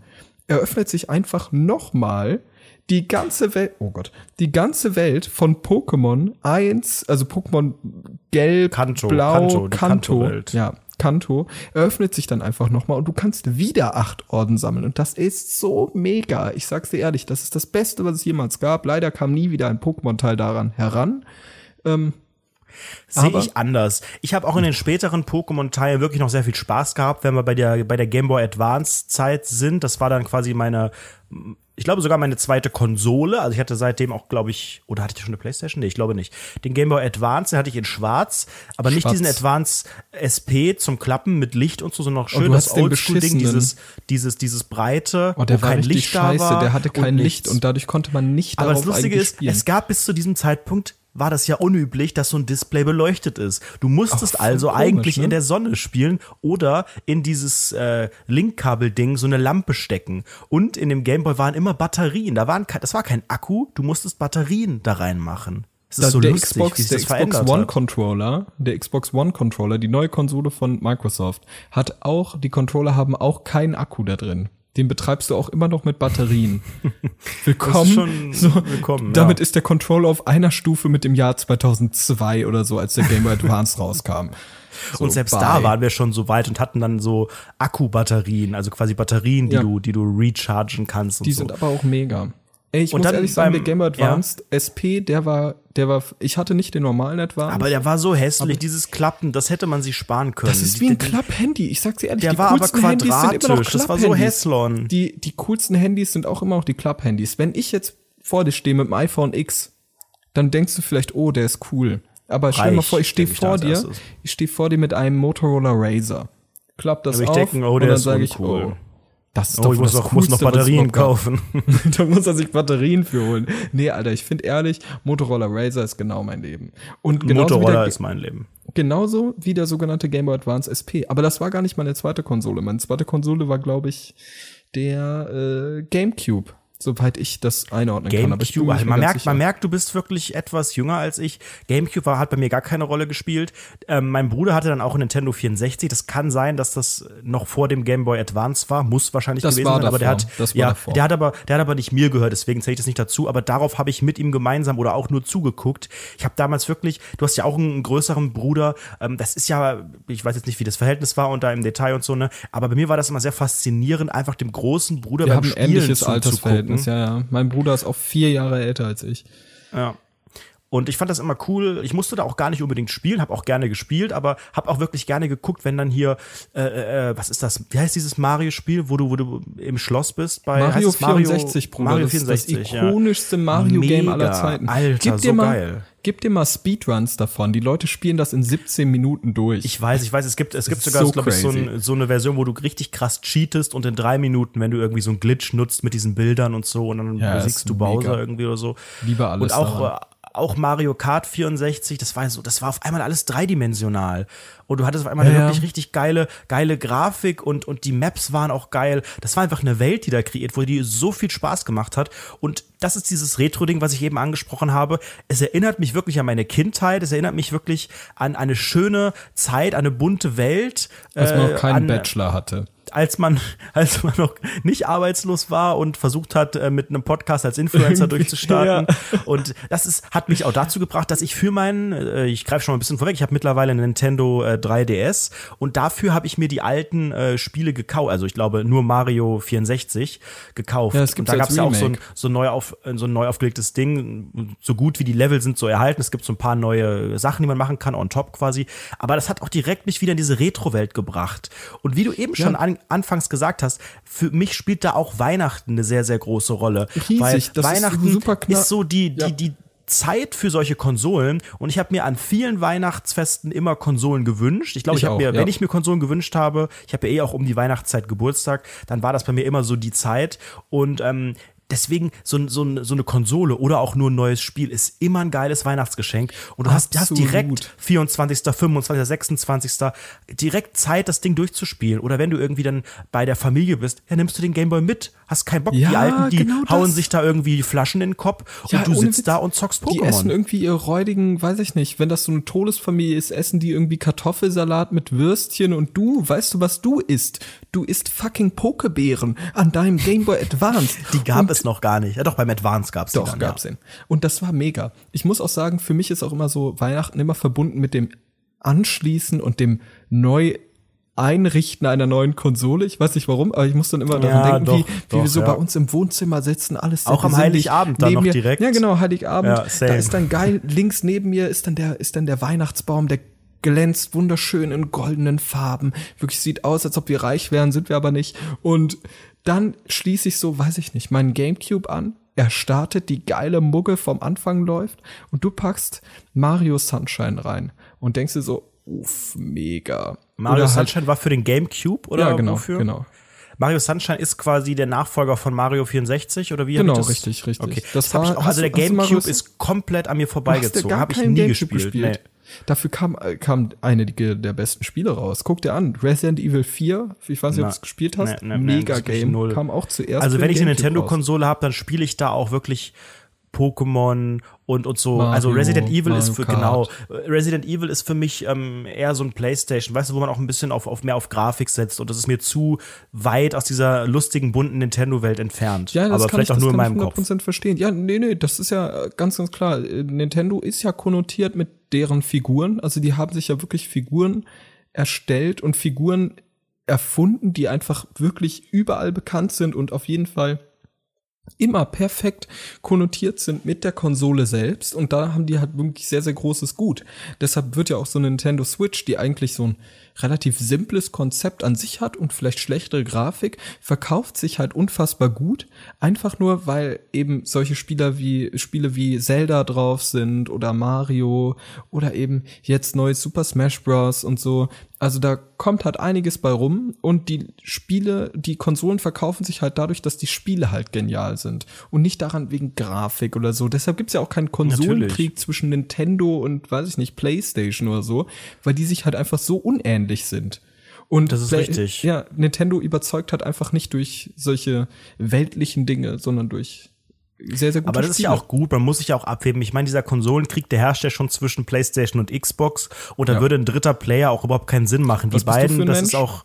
S3: eröffnet sich einfach nochmal die ganze Welt, oh Gott, die ganze Welt von Pokémon 1, also Pokémon Gelb,
S4: Kanto,
S3: Blau,
S4: Kanto,
S3: Kanto, ja, Kanto, eröffnet sich dann einfach nochmal und du kannst wieder acht Orden sammeln. Und das ist so mega. Ich sag's dir ehrlich, das ist das Beste, was es jemals gab. Leider kam nie wieder ein Pokémon-Teil daran heran.
S4: Sehe
S3: Aber-
S4: ich anders. Ich habe auch in den späteren Pokémon-Teilen wirklich noch sehr viel Spaß gehabt, wenn wir bei der, bei der Game Boy Advance-Zeit sind. Das war dann quasi meine, ich glaube sogar meine zweite Konsole. Also ich hatte seitdem auch, glaube ich, oder hatte ich schon eine Playstation? Nee, ich glaube nicht. Den Game Boy Advance, den hatte ich in schwarz, aber nicht
S3: Schwarz.
S4: diesen Advance SP zum Klappen mit Licht und so, sondern noch schön
S3: du
S4: das Oldschool-Ding, dieses, dieses, dieses breite,
S3: Oh, der
S4: wo
S3: war
S4: kein Licht
S3: scheiße.
S4: da war.
S3: der hatte kein
S4: und
S3: Licht und dadurch konnte man nicht
S4: Aber das Lustige ist, es gab bis zu diesem Zeitpunkt war das ja unüblich, dass so ein Display beleuchtet ist. Du musstest
S3: Ach,
S4: also
S3: komisch,
S4: eigentlich
S3: ne?
S4: in der Sonne spielen oder in dieses äh, Linkkabel-Ding so eine Lampe stecken. Und in dem Gameboy waren immer Batterien. Da waren, das war kein Akku, du musstest Batterien da reinmachen. Es ist so
S3: der
S4: lustig,
S3: Xbox, der
S4: das
S3: Xbox
S4: verändert
S3: One
S4: hat.
S3: Controller, der Xbox One Controller, die neue Konsole von Microsoft, hat auch, die Controller haben auch keinen Akku da drin. Den betreibst du auch immer noch mit Batterien. Willkommen. so,
S4: willkommen,
S3: damit
S4: ja.
S3: ist der Controller auf einer Stufe mit dem Jahr 2002 oder so, als der Game Boy Advance rauskam. So,
S4: Und selbst
S3: bye.
S4: da waren wir schon so weit und hatten dann so Akkubatterien, also quasi Batterien, die
S3: Ja.
S4: du, die du rechargen kannst
S3: Die
S4: so.
S3: sind aber auch mega. Ey, ich
S4: Und
S3: muss
S4: dann
S3: ehrlich sagen,
S4: beim-
S3: der Game Boy
S4: ja.
S3: Advanced SP, der war, der war, ich hatte nicht den normalen Advanced.
S4: aber der war so hässlich, dieses Klappen, das hätte man sich sparen können.
S3: Das ist wie ein Klapp-Handy. Ich sag's dir ehrlich,
S4: Der
S3: die
S4: war aber
S3: coolsten Handys sind immer noch
S4: quadratisch. Das war so. Hässlon.
S3: Die, die coolsten Handys sind auch immer noch die Klapp-Handys. Wenn ich jetzt vor dir stehe mit dem iPhone X, dann denkst du vielleicht, oh, der ist cool. Aber stell dir mal vor, ich stehe vor dir, ich stehe vor dir mit einem Motorola Razer. Klapp das
S4: Aber ich
S3: auf
S4: denke, oh,
S3: und
S4: der
S3: dann
S4: ist
S3: sage ich, oh, das ist
S4: Oh,
S3: doch
S4: ich muss
S3: das
S4: noch, muss noch
S3: Coolste, was es
S4: Batterien kaufen.
S3: da muss er sich Batterien für holen. Nee, Alter, ich finde ehrlich, Motorola Razer ist genau mein Leben. Und
S4: Motorola
S3: der,
S4: ist mein Leben.
S3: Genauso wie der sogenannte Game Boy Advance SP. Aber das war gar nicht meine zweite Konsole. Meine zweite Konsole war, glaube ich, der äh, GameCube. Soweit ich das einordnen kann. Aber mir
S4: also man merkt,
S3: sicher.
S4: man merkt, du bist wirklich etwas jünger als ich. GameCube war, hat bei mir gar keine Rolle gespielt. Ähm, mein Bruder hatte dann auch ein Nintendo 64. Das kann sein, dass das noch vor dem Game Boy Advance war, muss wahrscheinlich
S3: Das
S4: gewesen sein. Aber der
S3: davor.
S4: hat, ja,
S3: davor.
S4: der hat aber, der hat aber nicht mir gehört. Deswegen zähle ich das nicht dazu. Aber darauf habe ich mit ihm gemeinsam oder auch nur zugeguckt. Ich habe damals wirklich, du hast ja auch einen größeren Bruder. Ähm, das ist ja, ich weiß jetzt nicht, wie das Verhältnis war und da im Detail und so ne. Aber bei mir war das immer sehr faszinierend, einfach dem großen Bruder
S3: Wir
S4: beim
S3: haben
S4: Spielen
S3: ähnliches
S4: zuzugucken.
S3: Altersverhältnis, ja, ja. Mein Bruder ist auch vier Jahre älter als ich.
S4: Ja. Und ich fand das immer cool. Ich musste da auch gar nicht unbedingt spielen, habe auch gerne gespielt, aber habe auch wirklich gerne geguckt, wenn dann hier, äh, äh, was ist das? Wie heißt dieses Mario-Spiel, wo du, wo du im Schloss bist? Bei
S3: Mario
S4: heißt es Mario
S3: 64, Bruder.
S4: Mario
S3: das
S4: 64,
S3: ist das ikonischste Mario-Game aller. Zeiten.
S4: Alter,
S3: gib dir
S4: so
S3: mal,
S4: geil.
S3: Gib dir mal Speedruns davon. Die Leute spielen das in 17 Minuten durch.
S4: Ich weiß, ich weiß, es gibt, es gibt sogar,
S3: so
S4: glaube ich, so, ein, so eine Version, wo du richtig krass cheatest und in drei Minuten, wenn du irgendwie so einen Glitch nutzt mit diesen Bildern und so und dann
S3: Ja,
S4: besiegst du Bowser
S3: mega.
S4: irgendwie oder so.
S3: Liebe alles
S4: Und auch,
S3: daran.
S4: Auch Mario Kart 64, das war so, das war auf einmal alles dreidimensional. Und du hattest auf einmal
S3: Ja,
S4: eine
S3: ja.
S4: wirklich richtig geile, geile Grafik und, und die Maps waren auch geil. Das war einfach eine Welt, die da kreiert wurde, die so viel Spaß gemacht hat. Und das ist dieses Retro-Ding, was ich eben angesprochen habe. Es erinnert mich wirklich an meine Kindheit. Es erinnert mich wirklich an eine schöne Zeit, eine bunte Welt.
S3: Als man
S4: äh,
S3: noch keinen
S4: an,
S3: Bachelor hatte.
S4: Als man, als man noch nicht arbeitslos war und versucht hat, äh, mit einem Podcast als Influencer durchzustarten. Und das ist, hat mich auch dazu gebracht, dass ich für meinen, äh, ich greife schon mal ein bisschen vorweg, ich habe mittlerweile einen Nintendo äh, 3DS und dafür habe ich mir die alten äh, Spiele gekauft, also ich glaube nur Mario 64 gekauft.
S3: Ja,
S4: und da gab es ja auch so ein, so, neu auf, äh, so ein neu aufgelegtes Ding, so gut wie die Level sind so erhalten. Es gibt so ein paar neue Sachen, die man machen kann, on top quasi. Aber das hat auch direkt mich wieder in diese Retro-Welt gebracht. Und wie du eben schon an, anfangs gesagt hast, für mich spielt da auch Weihnachten eine sehr, sehr große Rolle.
S3: Riesig,
S4: weil
S3: das ist
S4: Weihnachten
S3: super
S4: ist so die, die,
S3: Ja.
S4: die Zeit für solche Konsolen und ich habe mir an vielen Weihnachtsfesten immer Konsolen gewünscht. Ich glaube,
S3: Ich
S4: ich, habe mir,
S3: ja.
S4: wenn ich mir Konsolen gewünscht habe, ich habe ja eh auch um die Weihnachtszeit Geburtstag, dann war das bei mir immer so die Zeit und ähm, Deswegen so, so, so eine Konsole oder auch nur ein neues Spiel ist immer ein geiles Weihnachtsgeschenk. Und du hast, hast direkt 24., 25., 26. direkt Zeit, das Ding durchzuspielen. Oder wenn du irgendwie dann bei der Familie bist, ja, nimmst du den Gameboy mit. Hast keinen Bock. die
S3: Ja,
S4: Alten, die
S3: genau
S4: hauen
S3: das.
S4: sich da irgendwie Flaschen in den Kopf
S3: Ja,
S4: und du sitzt
S3: Witz.
S4: da und zockst
S3: Die essen
S4: Pokémon.
S3: irgendwie ihre räudigen, weiß ich nicht, wenn das so eine Todesfamilie ist, essen die irgendwie Kartoffelsalat mit Würstchen und du, weißt du, was du isst? Du isst fucking Pokebeeren an deinem Game Boy Advance.
S4: Die gab
S3: Und
S4: es noch gar nicht. Ja, doch, beim Advance gab's die
S3: Doch,
S4: dann,
S3: gab's
S4: ja.
S3: den. Und das war mega. Ich muss auch sagen, für mich ist auch immer so Weihnachten immer verbunden mit dem Anschließen und dem neu Einrichten einer neuen Konsole. Ich weiß nicht warum, aber ich muss dann immer daran
S4: Ja,
S3: denken,
S4: doch,
S3: wie, wie
S4: doch,
S3: wir so
S4: ja.
S3: bei uns im Wohnzimmer sitzen, alles
S4: Auch am. Heiligabend dann
S3: Neben
S4: noch
S3: mir,
S4: direkt.
S3: Ja, genau, Heiligabend.
S4: Ja,
S3: da ist dann geil, links neben mir ist dann der, ist dann der Weihnachtsbaum, der glänzt wunderschön in goldenen Farben. Wirklich sieht aus, als ob wir reich wären, sind wir aber nicht. Und dann schließe ich so, weiß ich nicht, meinen Gamecube an. Er startet, die geile Mugge vom Anfang läuft und du packst Mario Sunshine rein und denkst dir so, uff, mega.
S4: Mario
S3: Oder halt-
S4: Sunshine war für den Gamecube oder
S3: ja, genau,
S4: wofür?
S3: genau.
S4: Mario Sunshine ist quasi der Nachfolger von Mario 64 oder wie
S3: Genau,
S4: das?
S3: richtig, richtig.
S4: Okay.
S3: Das
S4: Das, hab ich
S3: war-
S4: auch, also der Gamecube ist komplett an mir vorbeigezogen. Habe ich nie
S3: Gamecube
S4: gespielt.
S3: gespielt. Dafür kam, äh, kam einige der besten Spiele raus. Guck dir an, Resident Evil 4, ich weiß nicht, ob du es gespielt hast,
S4: nee, nee,
S3: mega Game, kam auch zuerst.
S4: Also wenn ich eine. Nintendo-Konsole habe, dann spiele ich da auch wirklich Pokémon und, und so.
S3: Mario,
S4: also Resident Evil ist
S3: Mario
S4: für,
S3: Kart.
S4: genau, Resident Evil ist für mich ähm, eher so ein Playstation, weißt du, wo man auch ein bisschen auf, auf mehr auf Grafik setzt und das ist mir zu weit aus dieser lustigen, bunten Nintendo-Welt entfernt.
S3: Ja, das
S4: Aber
S3: kann
S4: vielleicht
S3: ich,
S4: auch
S3: das
S4: nur in meinem
S3: ich
S4: Kopf.
S3: 100% verstehen. Ja, nee, nee, das ist ja äh, ganz, ganz klar. Äh, Nintendo ist ja konnotiert mit deren Figuren. Also die haben sich ja wirklich Figuren erstellt und Figuren erfunden, die einfach wirklich überall bekannt sind und auf jeden Fall immer perfekt konnotiert sind mit der Konsole selbst und da haben die halt wirklich sehr, sehr großes Gut. Deshalb wird ja auch so eine Nintendo Switch, die eigentlich so ein relativ simples Konzept an sich hat und vielleicht schlechtere Grafik, verkauft sich halt unfassbar gut. Einfach nur, weil eben solche Spieler wie, Spiele wie Zelda drauf sind oder Mario oder eben jetzt neues Super Smash Bros. und so. Also da kommt halt einiges bei rum und die Spiele, die Konsolen verkaufen sich halt dadurch, dass die Spiele halt genial sind und nicht daran wegen Grafik oder so. Deshalb gibt's ja auch keinen Konsolenkrieg zwischen Nintendo und, weiß ich nicht, PlayStation oder so, weil die sich halt einfach so unähnlich sind. Und
S4: Das ist
S3: Play-
S4: richtig.
S3: Ja, Nintendo überzeugt halt einfach nicht durch solche weltlichen Dinge, sondern durch sehr, sehr gute
S4: Aber das ist ja
S3: Spiele.
S4: auch gut, man muss sich ja auch abheben. Ich meine, dieser Konsolenkrieg, der herrscht ja schon zwischen PlayStation und Xbox und da
S3: Ja.
S4: würde ein dritter Player auch überhaupt keinen Sinn machen.
S3: Was
S4: die beiden, das
S3: Mensch?
S4: ist auch.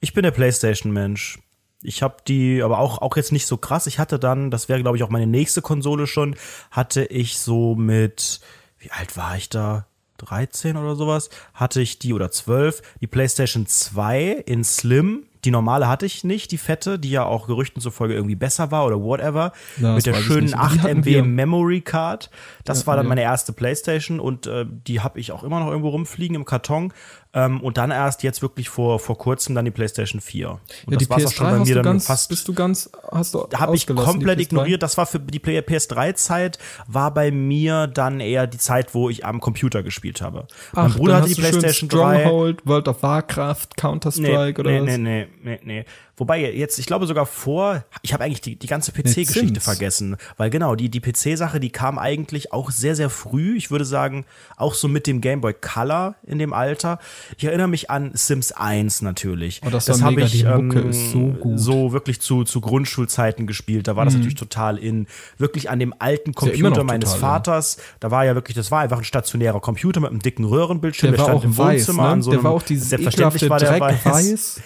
S4: Ich bin der PlayStation-Mensch. Ich habe die, aber auch, auch jetzt nicht so krass. Ich hatte dann, das wäre, glaube ich, auch meine nächste Konsole schon, hatte ich so mit, wie alt war ich da? 13 oder sowas, hatte ich die oder 12, die PlayStation 2 in Slim, Die normale hatte ich nicht, die fette, die ja auch Gerüchten zufolge irgendwie besser war oder whatever.
S3: Ja,
S4: mit der schönen
S3: nicht. Aber
S4: 8
S3: die hatten
S4: MB. Memory Card. Das
S3: Ja,
S4: war dann
S3: ja.
S4: meine erste Playstation und äh, die habe ich auch immer noch irgendwo rumfliegen im Karton. Ähm, und dann erst jetzt wirklich vor, vor kurzem dann die Playstation 4. Und
S3: Ja, die
S4: war's auch
S3: PS3 hast du ganz,
S4: fast
S3: bist du ganz, hast du
S4: habe ich komplett
S3: die PS3?
S4: ignoriert. Das war für die Play- PS3-Zeit, war bei mir dann eher die Zeit, wo ich am Computer gespielt habe. mein
S3: Ach,
S4: Bruder
S3: dann
S4: hatte die PlayStation 3.
S3: Stronghold, World of Warcraft, Counter-Strike oder
S4: nee,
S3: was?
S4: nee, nee, nee, nee. Wobei jetzt, ich glaube sogar vor, ich habe eigentlich die, die ganze PC-Geschichte vergessen. Weil genau, die, die PC-Sache, die kam eigentlich auch sehr, sehr früh. Ich würde sagen, auch so mit dem Game Boy Color in dem Alter. Ich erinnere mich an Sims 1 natürlich.
S3: Oh, das war
S4: hab
S3: mega,
S4: ich, ähm,
S3: so. Mhm.
S4: so wirklich zu, zu Grundschulzeiten gespielt. Da war das natürlich total in. Wirklich an dem alten
S3: ja
S4: Computer
S3: noch
S4: meines
S3: total.
S4: Vaters. Da war ja wirklich, das war einfach ein stationärer Computer mit einem dicken Röhrenbildschirm.
S3: Der war
S4: stand
S3: auch
S4: im
S3: weiß,
S4: Wohnzimmer
S3: ne?
S4: an so
S3: der war auch dieses
S4: selbstverständlich war der
S3: weiß. Weiß,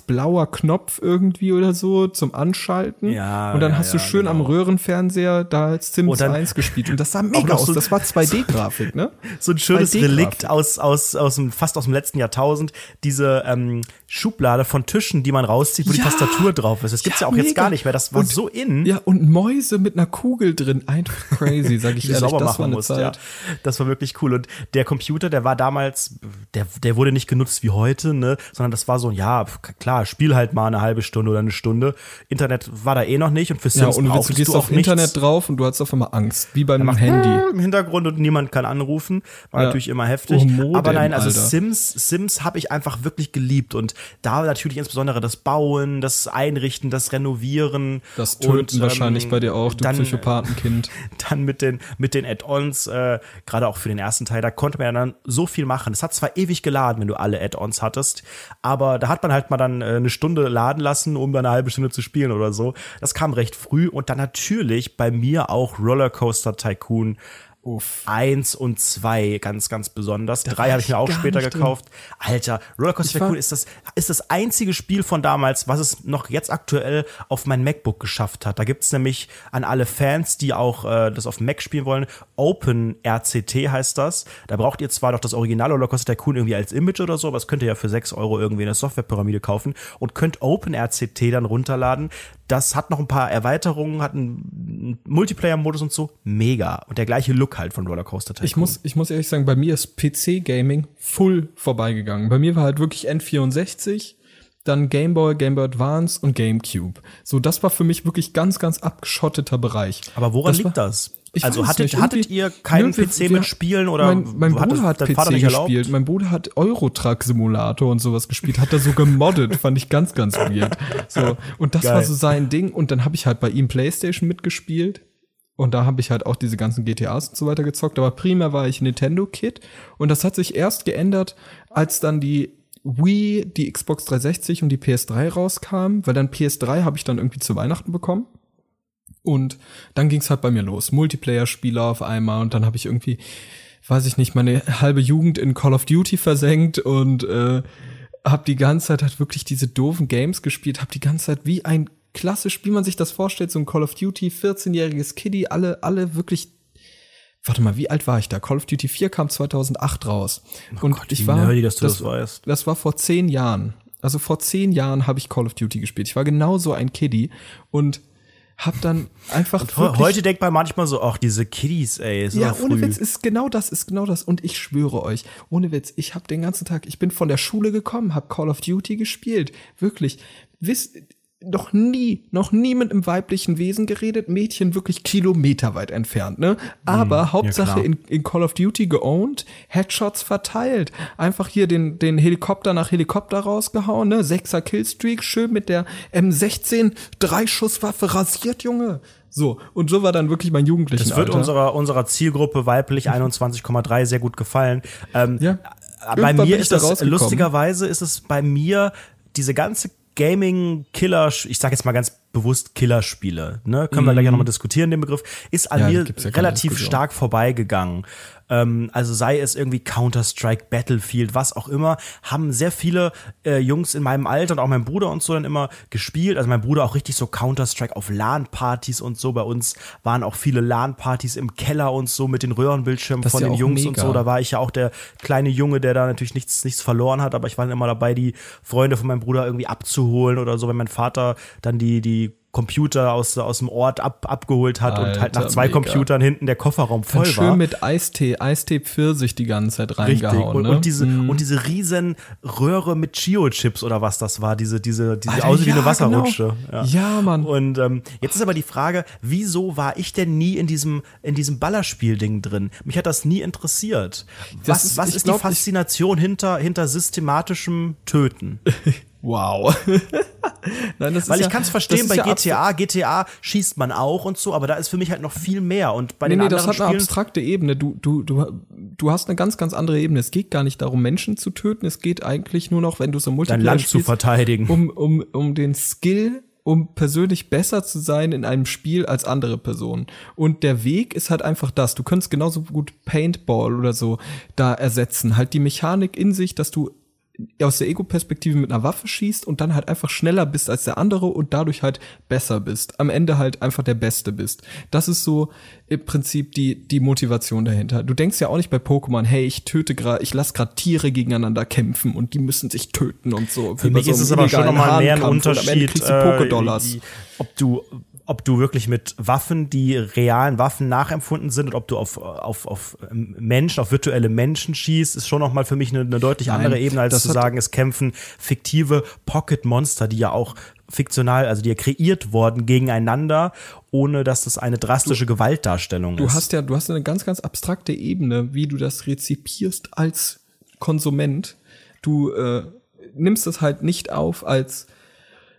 S3: blauer Knopf irgendwie oder so zum Anschalten.
S4: Ja,
S3: Und dann
S4: ja,
S3: hast du
S4: ja,
S3: schön am
S4: genau.
S3: Röhrenfernseher da Sims
S4: dann-
S3: 1 gespielt. Und das sah mega aus.
S4: so-
S3: Das war 2D-Grafik, ne?
S4: so ein schönes
S3: 2D-Grafik.
S4: Relikt aus, aus, aus dem, fast aus dem letzten Jahrtausend, diese ähm, Schublade von Tischen, die man rauszieht, wo die
S3: Ja.
S4: Tastatur drauf ist. Das gibt's ja, auch jetzt
S3: mega.
S4: gar nicht mehr. Das war
S3: Und-
S4: so in.
S3: Ja, und Mäuse mit einer Kugel drin. Einfach crazy, sag ich
S4: die
S3: ehrlich.
S4: sauber
S3: Das
S4: machen
S3: war
S4: musst, ja. Das war wirklich cool. Und der Computer, der war damals, der, der wurde nicht genutzt wie heute, ne, sondern das war so, ja, klar, spiel halt mal eine halbe Stunde oder eine Stunde. Internet war da eh noch nicht und für
S3: Ja,
S4: Sims
S3: und du gehst
S4: du
S3: auf
S4: auch nichts.
S3: Internet drauf und du hast auf einmal Angst, wie beim
S4: macht
S3: Handy.
S4: im Hintergrund und niemand kann anrufen. War
S3: Ja.
S4: natürlich immer heftig.
S3: Oh, Modem,
S4: Aber nein, also
S3: Alter.
S4: Sims, Sims habe ich einfach wirklich geliebt und da natürlich insbesondere das Bauen, das Einrichten, das Renovieren.
S3: Das Töten
S4: und, ähm,
S3: wahrscheinlich bei dir auch, du
S4: dann,
S3: Psychopathenkind.
S4: Dann mit den, mit den Add-ons, äh, gerade auch für den ersten Teil, da konnte man ja dann so viel machen. Es hat zwar ewig geladen, wenn du alle Add-ons hattest, aber da hat man halt mal dann äh, eine Stunde laden lassen, um dann eine halbe Stunde zu spielen oder so. Das kam recht früh und dann natürlich bei mir auch Rollercoaster Tycoon
S3: Uff.
S4: Eins und zwei ganz, ganz besonders. Drei
S3: war
S4: habe ich mir auch später
S3: nicht drin.
S4: gekauft. Alter, Rollercoaster Tycoon ist das, ist das einzige Spiel von damals, was es noch jetzt aktuell auf mein MacBook geschafft hat. Da gibt's nämlich an alle Fans, die auch äh, das auf Mac spielen wollen, Open RCT heißt das. Da braucht ihr zwar noch das Original Rollercoaster Tycoon irgendwie als Image oder so, aber das könnt ihr ja für 6 Euro irgendwie in der Softwarepyramide kaufen und könnt Open RCT dann runterladen. Das hat noch ein paar Erweiterungen, hat einen Multiplayer-Modus und so. Mega. Und der gleiche Look halt von Rollercoaster Tycoon.
S3: Ich muss, ich muss ehrlich sagen, bei mir ist PC-Gaming full vorbeigegangen. Bei mir war halt wirklich N64, dann Game Boy, Game Boy Advance und GameCube. So, das war für mich wirklich ganz, ganz abgeschotteter Bereich.
S4: Aber woran
S3: das
S4: liegt das?
S3: Ich
S4: also hattet,
S3: nicht,
S4: hattet ihr keinen
S3: wir-
S4: PC
S3: wir-
S4: mit Spielen oder
S3: mein, mein Bruder hat
S4: dein Vater
S3: PC
S4: nicht erlaubt?
S3: gespielt. Mein Bruder hat Eurotruck Simulator und sowas gespielt, hat er so gemoddet, fand ich ganz, ganz weird. So und das
S4: Geil.
S3: war so sein Ding. Und dann habe ich halt bei ihm PlayStation mitgespielt. Und da habe ich halt auch diese ganzen GTAs und so weiter gezockt. Aber primär war ich Nintendo Kid. Und das hat sich erst geändert, als dann die Wii, die Xbox 360 und die PS3 rauskamen. Weil dann PS3 habe ich dann irgendwie zu Weihnachten bekommen. Und dann ging's halt bei mir los. Multiplayer-Spieler auf einmal und dann habe ich irgendwie, weiß ich nicht, meine halbe Jugend in Call of Duty versenkt und äh, habe die ganze Zeit halt wirklich diese doofen Games gespielt, habe die ganze Zeit wie ein klassisch, wie man sich das vorstellt, so ein Call of Duty, 14-jähriges Kiddie, alle, alle wirklich Warte mal, wie alt war ich da? Call of Duty 4 kam 2008 raus. und
S4: Gott,
S3: ich war,
S4: nerdy, dass du das weißt.
S3: das war vor zehn Jahren. Also vor zehn Jahren habe ich Call of Duty gespielt. Ich war genauso ein Kiddie und hab dann einfach wirklich,
S4: Heute denkt man manchmal so, ach, diese Kiddies, ey, ist
S3: ja, ohne. Witz ist genau das, ist genau das. Und ich schwöre euch, ohne Witz, ich habe den ganzen Tag, ich bin von der Schule gekommen, habe Call of Duty gespielt, wirklich. Wisst, noch nie, noch nie mit einem weiblichen Wesen geredet, Mädchen wirklich kilometerweit entfernt, ne? Aber Hauptsache
S4: klar.
S3: in, in Call of Duty geowned, Headshots verteilt. Einfach hier den, den Helikopter nach Helikopter rausgehauen, ne? Sechser Killstreak, schön mit der M16, Dreischusswaffe rasiert, Junge. So, und so war dann wirklich mein Jugendlichen.
S4: Das wird unserer, unserer Zielgruppe weiblich 21,3 sehr gut gefallen. Ähm,
S3: Ja.
S4: Bei
S3: Irgendwann
S4: mir ist
S3: da
S4: das, lustigerweise ist es bei mir diese ganze Gaming-Killer, ich sag jetzt mal ganz bewusst Killerspiele. Ne? Können wir gleich nochmal diskutieren, den Begriff. Ist an
S3: Ja,
S4: mir
S3: ja
S4: relativ stark vorbeigegangen. Ähm, also sei es irgendwie Counter-Strike, Battlefield, was auch immer, haben sehr viele äh, Jungs in meinem Alter und auch mein Bruder und so dann immer gespielt. Also mein Bruder auch richtig so Counter-Strike auf LAN-Partys und so. Bei uns waren auch viele LAN-Partys im Keller und so mit den Röhrenbildschirmen von
S3: ja
S4: den Jungs und
S3: mega.
S4: so. Da war ich ja auch der kleine Junge, der da natürlich nichts, nichts verloren hat, aber ich war dann immer dabei, die Freunde von meinem Bruder irgendwie abzuholen oder so, wenn mein Vater dann die, die Computer aus, aus dem Ort ab, abgeholt hat und halt nach
S3: Alter,
S4: zwei
S3: mega.
S4: Computern hinten der Kofferraum voll
S3: Dann schön
S4: war.
S3: mit Eistee, Eistee Pfirsich die ganze Zeit
S4: Richtig.
S3: reingehauen.
S4: Und,
S3: ne?
S4: und diese,
S3: Mhm.
S4: und diese riesen Röhre mit Chio-Chips oder was das war, diese, diese, diese
S3: Alter,
S4: aussieht wie
S3: ja,
S4: eine Wasserrutsche.
S3: genau. Ja, Mann.
S4: Und ähm, jetzt ist aber die Frage, wieso war ich denn nie in diesem, in diesem Ballerspiel-Ding drin? Mich hat das nie interessiert. Was,
S3: Das ist-
S4: was ist
S3: glaub,
S4: die Faszination hinter, hinter systematischem Töten?
S3: Wow. Nein, das
S4: Weil ich
S3: ja,
S4: kann es verstehen,
S3: das
S4: bei
S3: ja
S4: GTA, GTA schießt man auch und so, aber da ist für mich halt noch viel mehr. Und bei
S3: Nee,
S4: den
S3: nee, das
S4: anderen
S3: hat eine
S4: Spielen
S3: abstrakte Ebene. Du, du, du, du hast eine ganz, ganz andere Ebene. Es geht gar nicht darum, Menschen zu töten. Es geht eigentlich nur noch, wenn du so
S4: dein
S3: Multiplayer
S4: Land zu
S3: spielst,
S4: verteidigen.
S3: um, um, um den Skill, um persönlich besser zu sein in einem Spiel als andere Personen. Und der Weg ist halt einfach das. Du könntest genauso gut Paintball oder so da ersetzen. Halt die Mechanik in sich, dass du aus der Ego-Perspektive mit einer Waffe schießt und dann halt einfach schneller bist als der andere und dadurch halt besser bist. Am Ende halt einfach der Beste bist. Das ist so im Prinzip die, die Motivation dahinter. Du denkst ja auch nicht bei Pokémon, hey, ich töte gerade, ich lass gerade Tiere gegeneinander kämpfen und die müssen sich töten und so.
S4: Für mich ist es aber schon nochmal mehr ein Unterschied, äh, ob du ob du wirklich mit Waffen, die realen Waffen nachempfunden sind, und ob du auf, auf, auf Menschen, auf virtuelle Menschen schießt, ist schon nochmal für mich eine, eine deutlich
S3: Nein,
S4: andere Ebene, als zu sagen, es kämpfen fiktive Pocket-Monster, die ja auch fiktional, also die ja kreiert worden gegeneinander, ohne dass das eine drastische Gewaltdarstellung
S3: Du
S4: ist.
S3: hast ja, du hast eine ganz, ganz abstrakte Ebene, wie du das rezipierst als Konsument. Du äh, nimmst es halt nicht auf als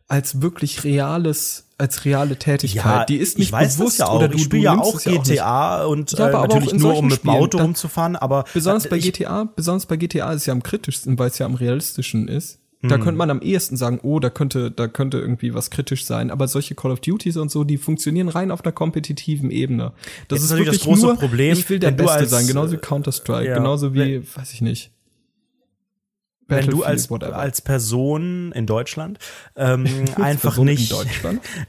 S3: als wirklich reales, als reale Tätigkeit. die ist nicht
S4: ich weiß
S3: bewusst
S4: das ja auch.
S3: oder du,
S4: ich
S3: du
S4: ja auch
S3: es ja auch.
S4: GTA und
S3: Ja,
S4: äh,
S3: aber auch
S4: natürlich nur, um mit dem
S3: Spielen,
S4: Auto
S3: da-
S4: rumzufahren, aber
S3: Besonders bei
S4: ich,
S3: GTA, besonders bei GTA ist es ja am kritischsten, weil es ja am realistischen ist.
S4: Hm.
S3: Da könnte man am ehesten sagen, oh, da könnte, da könnte irgendwie was kritisch sein. Aber solche Call of Duties und so, die funktionieren rein auf einer kompetitiven Ebene. Das
S4: Jetzt
S3: ist
S4: natürlich
S3: wirklich
S4: das große
S3: nur,
S4: Problem,
S3: ich will der
S4: wenn
S3: Beste
S4: als,
S3: sein, genauso wie
S4: äh,
S3: Counter-Strike,
S4: ja,
S3: genauso wie, weiß ich nicht.
S4: Wenn du als,
S3: whatever.
S4: als Person in Deutschland ähm, einfach
S3: Person
S4: nicht,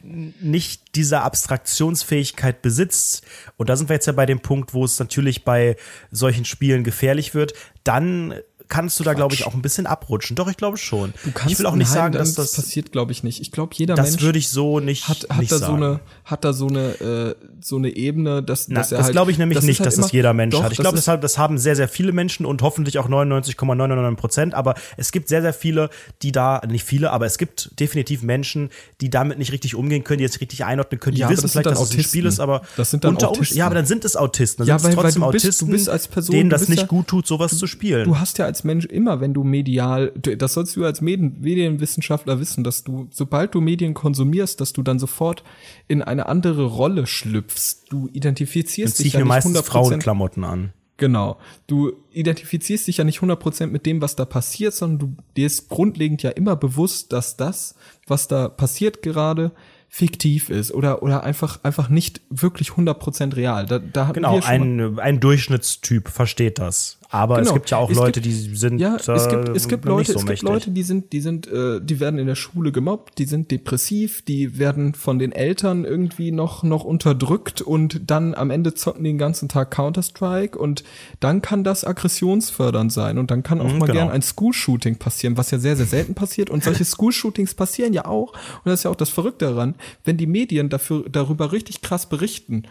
S4: nicht diese Abstraktionsfähigkeit besitzt, und da sind wir jetzt ja bei dem Punkt, wo es natürlich bei solchen Spielen gefährlich wird, dann kannst du da, glaube ich, auch ein bisschen abrutschen. Doch, ich glaube schon.
S3: Du kannst
S4: ich will auch nicht sagen, dass das,
S3: passiert, glaube ich, nicht. Ich glaube, jeder
S4: das
S3: Mensch
S4: würde ich so nicht,
S3: hat, hat
S4: nicht
S3: da
S4: sagen.
S3: so eine, hat da so eine, äh, so eine Ebene, dass,
S4: Na,
S3: dass er
S4: das
S3: halt,
S4: glaube ich nämlich
S3: das
S4: nicht,
S3: halt
S4: dass das jeder Mensch
S3: Doch,
S4: hat. Ich
S3: das
S4: glaube, das, das haben sehr, sehr viele Menschen und hoffentlich auch 99,999 Prozent. Aber es gibt sehr, sehr viele, die da, nicht viele, aber es gibt definitiv Menschen, die damit nicht richtig umgehen können, die jetzt richtig einordnen können, die
S3: Ja,
S4: wissen
S3: das
S4: vielleicht, dass es ein Spiel
S3: Autisten.
S4: ist, aber
S3: Das sind dann
S4: unter Umständen-
S3: Autisten.
S4: Ja, aber dann sind es Autisten. Dann
S3: Ja,
S4: sind es
S3: weil- weil
S4: trotzdem
S3: du bist- du
S4: Autisten,
S3: bist als Person,
S4: denen das nicht
S3: ja-
S4: gut tut, sowas zu spielen.
S3: Du hast ja als Mensch immer, wenn du medial, das sollst du als Medien, Medienwissenschaftler wissen, dass du, sobald du Medien konsumierst, dass du dann sofort in eine andere Rolle schlüpfst. Du
S4: dann
S3: identifizierst
S4: ziehe
S3: dich
S4: ich
S3: ja
S4: mir
S3: nicht
S4: meistens
S3: 100%.
S4: Frauenklamotten an.
S3: Genau. Du identifizierst dich ja nicht 100% mit dem, was da passiert, sondern du, dir ist grundlegend ja immer bewusst, dass das, was da passiert gerade, fiktiv ist oder, oder einfach, einfach nicht wirklich 100% real. Da, da
S4: Genau,
S3: wir schon mal-
S4: ein, ein Durchschnittstyp versteht das. Aber es
S3: Genau.
S4: gibt ja auch
S3: Es
S4: Leute,
S3: gibt-
S4: die sind
S3: Ja, es gibt,
S4: äh,
S3: es gibt Leute,
S4: so
S3: es gibt. Leute, die sind, die sind, äh, die werden in der Schule gemobbt, die sind depressiv, die werden von den Eltern irgendwie noch, noch unterdrückt und dann am Ende zocken den ganzen Tag Counter-Strike und dann kann das aggressionsfördernd sein und dann kann auch
S4: Mhm,
S3: mal
S4: genau.
S3: gern ein School-Shooting passieren, was ja sehr, sehr selten passiert und solche School-Shootings passieren ja auch und das ist ja auch das Verrückte daran, wenn die Medien dafür, darüber richtig krass berichten,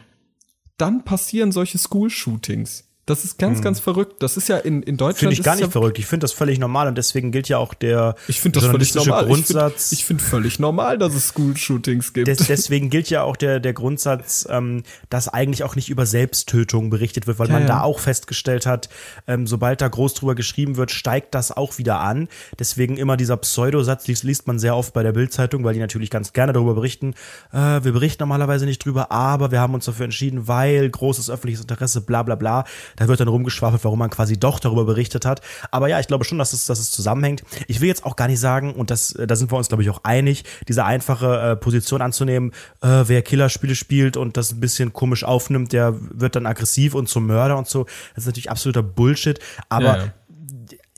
S3: dann passieren solche School-Shootings. Das ist ganz, ganz verrückt. Das ist ja in, in Deutschland.
S4: Hm. Finde ich gar nicht
S3: ja,
S4: verrückt. Ich finde das völlig normal und deswegen gilt ja auch der
S3: Ich das völlig
S4: journalistische
S3: normal.
S4: Grundsatz.
S3: Ich finde find völlig normal, dass es School-Shootings gibt.
S4: Des, deswegen gilt ja auch der, der Grundsatz, ähm, dass eigentlich auch nicht über Selbsttötung berichtet wird, weil
S3: Ja,
S4: man
S3: ja.
S4: da auch festgestellt hat, ähm, sobald da groß drüber geschrieben wird, steigt das auch wieder an. Deswegen immer dieser Pseudosatz, liest, liest man sehr oft bei der Bildzeitung, weil die natürlich ganz gerne darüber berichten. Äh, wir berichten normalerweise nicht drüber, aber wir haben uns dafür entschieden, weil großes öffentliches Interesse, bla bla bla. Da wird dann rumgeschwafelt, warum man quasi doch darüber berichtet hat. Aber ja, ich glaube schon, dass es, dass es zusammenhängt. Ich will jetzt auch gar nicht sagen, und das, äh, da sind wir uns, glaube ich, auch einig, diese einfache äh, Position anzunehmen, äh, wer Killerspiele spielt und das ein bisschen komisch aufnimmt, der wird dann aggressiv und zum Mörder und so. Das ist natürlich absoluter Bullshit. Aber
S3: Ja, ja.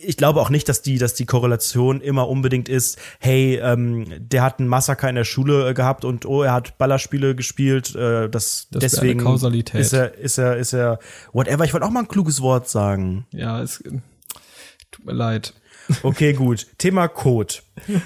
S4: Ich glaube auch nicht, dass die, dass die Korrelation immer unbedingt ist, hey, ähm, der hat einen Massaker in der Schule äh, gehabt und oh, er hat Ballerspiele gespielt, äh, das,
S3: Das
S4: deswegen
S3: eine Kausalität.
S4: ist er, ist er, ist er, whatever. Ich wollte auch mal ein kluges Wort sagen.
S3: Ja, es tut mir leid.
S4: Okay, gut. Thema Code.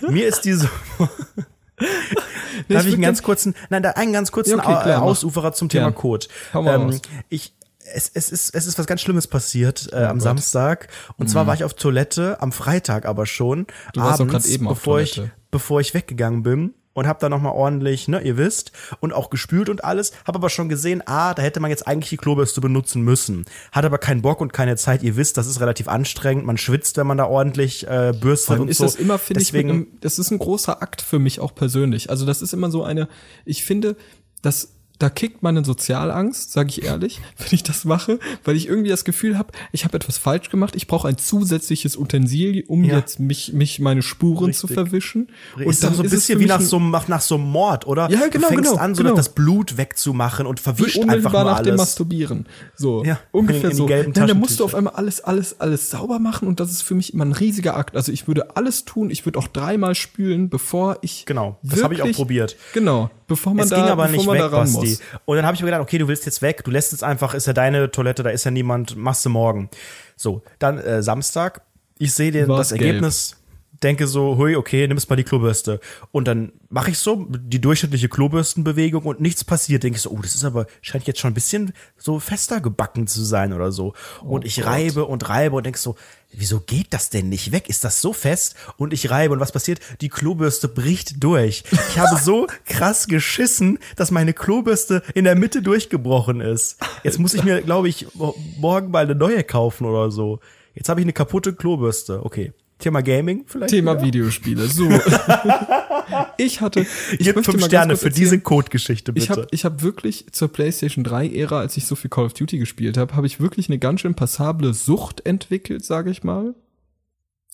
S4: Mir ist diese. Darf ich einen ganz kurzen, nein, da einen ganz kurzen
S3: Ja, okay, klar.
S4: Ausuferer zum Thema
S3: Gern.
S4: Code. Ähm, ich, es, es, ist, es ist was ganz Schlimmes passiert äh, am
S3: Gott. Mhm.
S4: Samstag. Und zwar war ich auf Toilette, am Freitag aber schon.
S3: Du warst
S4: abends,
S3: eben auf
S4: bevor ich,
S3: Toilette.
S4: bevor ich weggegangen bin. Und hab da nochmal ordentlich, ne, ihr wisst, und auch gespült und alles. Hab aber schon gesehen, ah, da hätte man jetzt eigentlich die Klobürste benutzen müssen. Hat aber keinen Bock und keine Zeit. Ihr wisst, das ist relativ anstrengend. Man schwitzt, wenn man da ordentlich äh, bürstet und
S3: ist
S4: so.
S3: das immer, finde ich, einem, das ist ein großer Akt für mich auch persönlich. Also das ist immer so eine, ich finde, dass da kickt meine Sozialangst, sage ich ehrlich, wenn ich das mache, weil ich irgendwie das Gefühl habe, ich habe etwas falsch gemacht, ich brauche ein zusätzliches Utensil, um
S4: Ja.
S3: jetzt mich, mich meine Spuren
S4: Richtig.
S3: zu verwischen.
S4: ist doch so ein bisschen wie nach so, einem- nach so einem Mord, oder?
S3: Ja, genau,
S4: Du fängst
S3: genau,
S4: an, so
S3: genau.
S4: das Blut wegzumachen und
S3: wie
S4: verwischt einfach
S3: unmittelbar
S4: nur
S3: nach dem
S4: alles.
S3: Masturbieren. So,
S4: Ja,
S3: ungefähr
S4: in-
S3: so.
S4: gelben
S3: Nein, da musst du auf einmal alles, alles, alles sauber machen und das ist für mich immer ein riesiger Akt. Also ich würde alles tun, ich würde auch dreimal spülen, bevor ich
S4: Genau, das habe ich auch probiert.
S3: Genau, bevor man
S4: Es
S3: da,
S4: ging aber
S3: bevor
S4: nicht
S3: man
S4: weg,
S3: da ran
S4: Basti.
S3: Muss.
S4: Und dann habe ich mir gedacht, okay, du willst jetzt weg, du lässt jetzt einfach, ist ja deine Toilette, da ist ja niemand, machst du morgen. So, dann äh, Samstag, ich sehe das
S3: gelb.
S4: Ergebnis, denke so, hui, okay, nimmst mal die Klobürste. Und dann mache ich so die durchschnittliche Klobürstenbewegung und nichts passiert. Denke ich so, oh, das ist aber, scheint jetzt schon ein bisschen so fester gebacken zu sein oder so. Und ich reibe und reibe und denk so, wieso geht das denn nicht weg? Ist das so fest? Und ich reibe und was passiert? Die Klobürste bricht durch. Ich habe so krass geschissen, dass meine Klobürste in der Mitte durchgebrochen ist. Jetzt muss ich mir, glaube ich, mo- morgen mal eine neue kaufen oder so. Jetzt habe ich eine kaputte Klobürste. Okay. Thema Gaming vielleicht?
S3: Thema
S4: wieder?
S3: Videospiele. So. ich hatte. Ich
S4: Gib fünf Sterne für diese Code-Geschichte, bitte.
S3: Ich habe ich hab wirklich zur PlayStation 3-Ära, als ich so viel Call of Duty gespielt habe, habe ich wirklich eine ganz schön passable Sucht entwickelt, sage ich mal.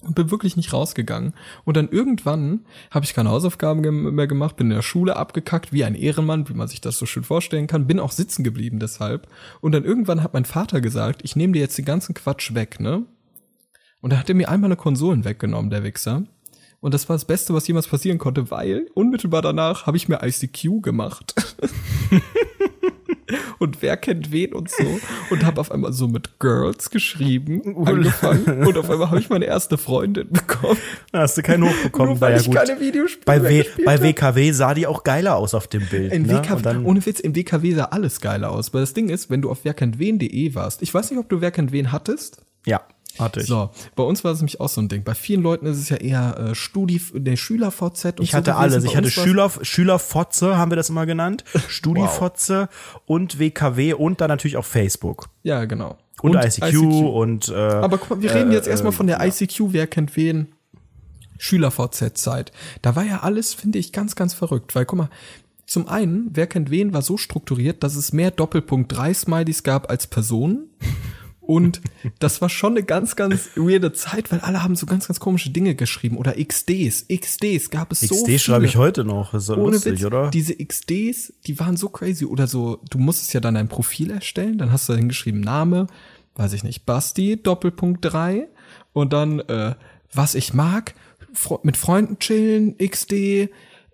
S3: Und bin wirklich nicht rausgegangen. Und dann irgendwann habe ich keine Hausaufgaben mehr gemacht, bin in der Schule abgekackt, wie ein Ehrenmann, wie man sich das so schön vorstellen kann, bin auch sitzen geblieben deshalb. Und dann irgendwann hat mein Vater gesagt, ich nehme dir jetzt den ganzen Quatsch weg, ne? Und da hat er mir einmal eine Konsolen weggenommen, der Wichser. Und das war das Beste, was jemals passieren konnte, weil unmittelbar danach habe ich mir ICQ gemacht. und wer kennt wen und so. Und habe auf einmal so mit Girls geschrieben, angefangen. Und auf einmal habe ich meine erste Freundin bekommen.
S4: Da hast du keinen hochbekommen,
S3: Nur weil
S4: ja
S3: ich
S4: gut.
S3: keine Videospiele
S4: Bei, w bei. WKW sah die auch geiler aus auf dem Bild.
S3: In
S4: ne?
S3: WKW, ohne Witz, im WKW sah alles geiler aus. Weil das Ding ist, wenn du auf werkentwen.de warst, ich weiß nicht, ob du werkentwen hattest.
S4: ja, ich.
S3: So, bei uns war es nämlich auch so ein Ding. Bei vielen Leuten ist es ja eher äh, Studi, der Schüler-VZ und
S4: Ich
S3: so
S4: hatte alles. Ich hatte Schüler, Schülerfotze, haben wir das immer genannt. Studifotze und WKW und dann natürlich auch Facebook.
S3: Ja, genau.
S4: Und, ICQ, und äh,
S3: Aber guck mal, wir reden jetzt
S4: äh,
S3: erstmal von der
S4: ja.
S3: ICQ, wer kennt wen. Schüler-VZ-Zeit. Da war ja alles, finde ich, ganz, ganz verrückt. Weil, guck mal, zum einen, wer kennt wen, war so strukturiert, dass es mehr Doppelpunkt 3 Smileys gab als Personen. Und das war schon eine ganz, ganz weirde Zeit, weil alle haben so ganz, ganz komische Dinge geschrieben. Oder XDs. XDs gab es so
S4: XD
S3: viele.
S4: schreibe ich heute noch. Ist so
S3: Ohne
S4: lustig,
S3: Witz,
S4: oder?
S3: diese XDs, die waren so crazy. Oder so, du musstest ja dann ein Profil erstellen, dann hast du da hingeschrieben Name, weiß ich nicht, Basti, Doppelpunkt 3 und dann, äh, was ich mag, mit Freunden chillen, XD,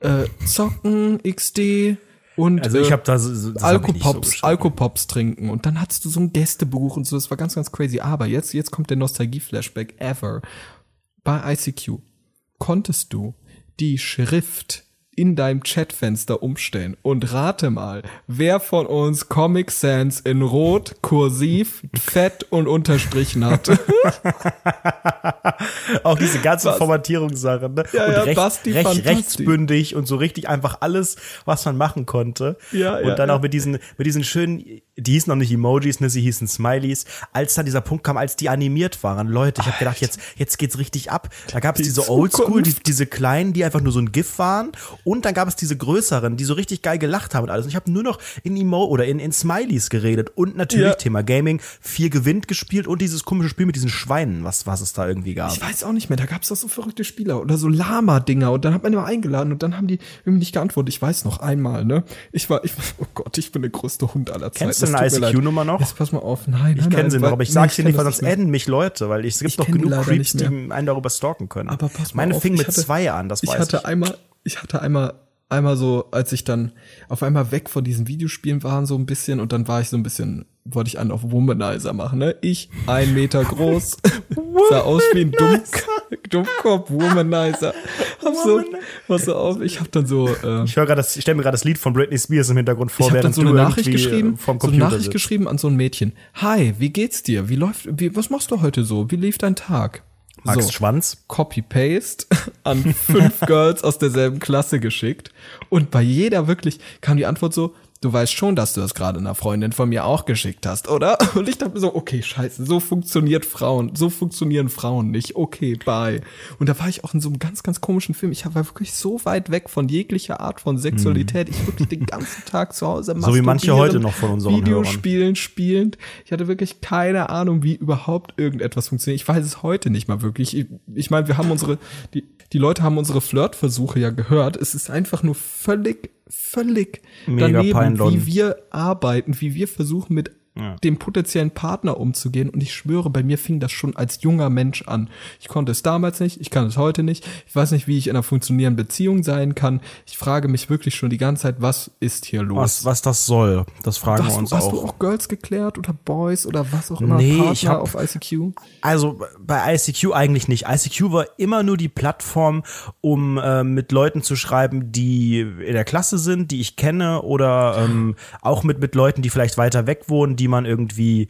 S3: äh, zocken, XD und
S4: also ich
S3: äh,
S4: habe da so, so- nicht so
S3: Alkopops. Alkopops trinken und dann hattest du so ein Gästebuch und so, das war ganz, ganz crazy. Aber jetzt, jetzt kommt der Nostalgie-Flashback ever. Bei ICQ konntest du die Schrift in deinem Chatfenster umstellen und rate mal, wer von uns Comic Sans in Rot, Kursiv, Fett und Unterstrichen hatte.
S4: Auch diese ganzen
S3: Was?
S4: Formatierungssachen, ne?
S3: Ja,
S4: und
S3: ja,
S4: recht,
S3: Basti
S4: recht, rechtsbündig und so richtig einfach alles, was man machen konnte.
S3: Ja,
S4: und
S3: ja,
S4: dann
S3: ja.
S4: auch mit diesen, mit diesen schönen die hießen noch nicht Emojis, ne, sie hießen Smileys. Als dann dieser Punkt kam, als die animiert waren, Leute, ich habe gedacht, jetzt, jetzt geht's richtig ab. Da gab es
S3: Die
S4: diese Oldschool, die, diese kleinen, die einfach nur so ein GIF waren. Und dann gab es diese größeren, die so richtig geil gelacht haben und alles. Und ich habe nur noch in Emo oder in, in Smileys geredet. Und natürlich
S3: Ja.
S4: Thema Gaming, vier gewinnt gespielt und dieses komische Spiel mit diesen Schweinen, was, was es da irgendwie gab.
S3: Ich weiß auch nicht mehr, da gab es doch so verrückte Spieler oder so Lama-Dinger und dann hat man immer eingeladen und dann haben die irgendwie nicht geantwortet. Ich weiß noch einmal, ne? Ich war, ich, oh Gott, ich bin der größte Hund aller Zeiten.
S4: Du eine. ICQ-Nummer noch?
S3: Jetzt pass mal auf, nein,
S4: Ich kenne sie noch, aber ich dir
S3: kenn
S4: nicht, weil sonst adden mich Leute, weil es gibt noch genug Creeps, die einen darüber stalken können.
S3: Aber pass mal
S4: Meine
S3: auf,
S4: fing mit
S3: hatte-
S4: zwei an, das
S3: ich
S4: weiß
S3: hatte
S4: ich.
S3: einmal, ich hatte einmal, einmal so, als ich dann auf einmal weg von diesen Videospielen war, so ein bisschen, und dann war ich so ein bisschen, wollte ich einen auf Womanizer machen, ne? Ich, ein Meter groß, sah aus wie ein Dumm, Dummkopf, Womanizer. Hab so, pass so auf, ich hab dann so, äh,
S4: Ich höre gerade, das- ich stelle mir gerade das Lied von Britney Spears im Hintergrund vor,
S3: ich habe dann
S4: während
S3: so eine Nachricht
S4: irgendwie,
S3: geschrieben,
S4: äh, vom
S3: so eine
S4: Computer
S3: Nachricht
S4: sitzt.
S3: geschrieben an so ein Mädchen. Hi, wie geht's dir? Wie läuft, wie, was machst du heute so? Wie lief dein Tag?
S4: Max
S3: so.
S4: Schwanz.
S3: Copy-Paste an fünf Girls aus derselben Klasse geschickt. Und bei jeder wirklich kam die Antwort so, du weißt schon, dass du das gerade einer Freundin von mir auch geschickt hast, oder? Und ich dachte mir so, okay, scheiße, so funktioniert Frauen, so funktionieren Frauen nicht. Okay, bye. Und da war ich auch in so einem ganz, ganz komischen Film. Ich war wirklich so weit weg von jeglicher Art von Sexualität. Ich wirklich den ganzen Tag zu Hause.
S4: So wie manche heute noch von unseren
S3: Videospielen spielend. Ich hatte wirklich keine Ahnung, wie überhaupt irgendetwas funktioniert. Ich weiß es heute nicht mal wirklich. Ich, ich meine, wir haben unsere, die, die Leute haben unsere Flirtversuche ja gehört. Es ist einfach nur völlig, völlig
S4: Mega
S3: daneben,
S4: peinlon.
S3: wie wir arbeiten, wie wir versuchen mit dem potenziellen Partner umzugehen. Und ich schwöre, bei mir fing das schon als junger Mensch an. Ich konnte es damals nicht, ich kann es heute nicht. Ich weiß nicht, wie ich in einer funktionierenden Beziehung sein kann. Ich frage mich wirklich schon die ganze Zeit, was ist hier los?
S4: Was, was das soll, das fragen
S3: hast,
S4: wir uns
S3: hast
S4: auch.
S3: du auch Girls geklärt oder Boys oder was auch immer?
S4: Nee,
S3: Partner
S4: ich hab-
S3: auf ICQ?
S4: Also bei ICQ eigentlich nicht. ICQ war immer nur die Plattform, um äh, mit Leuten zu schreiben, die in der Klasse sind, die ich kenne oder ähm, auch mit mit Leuten, die vielleicht weiter weg wohnen, die man irgendwie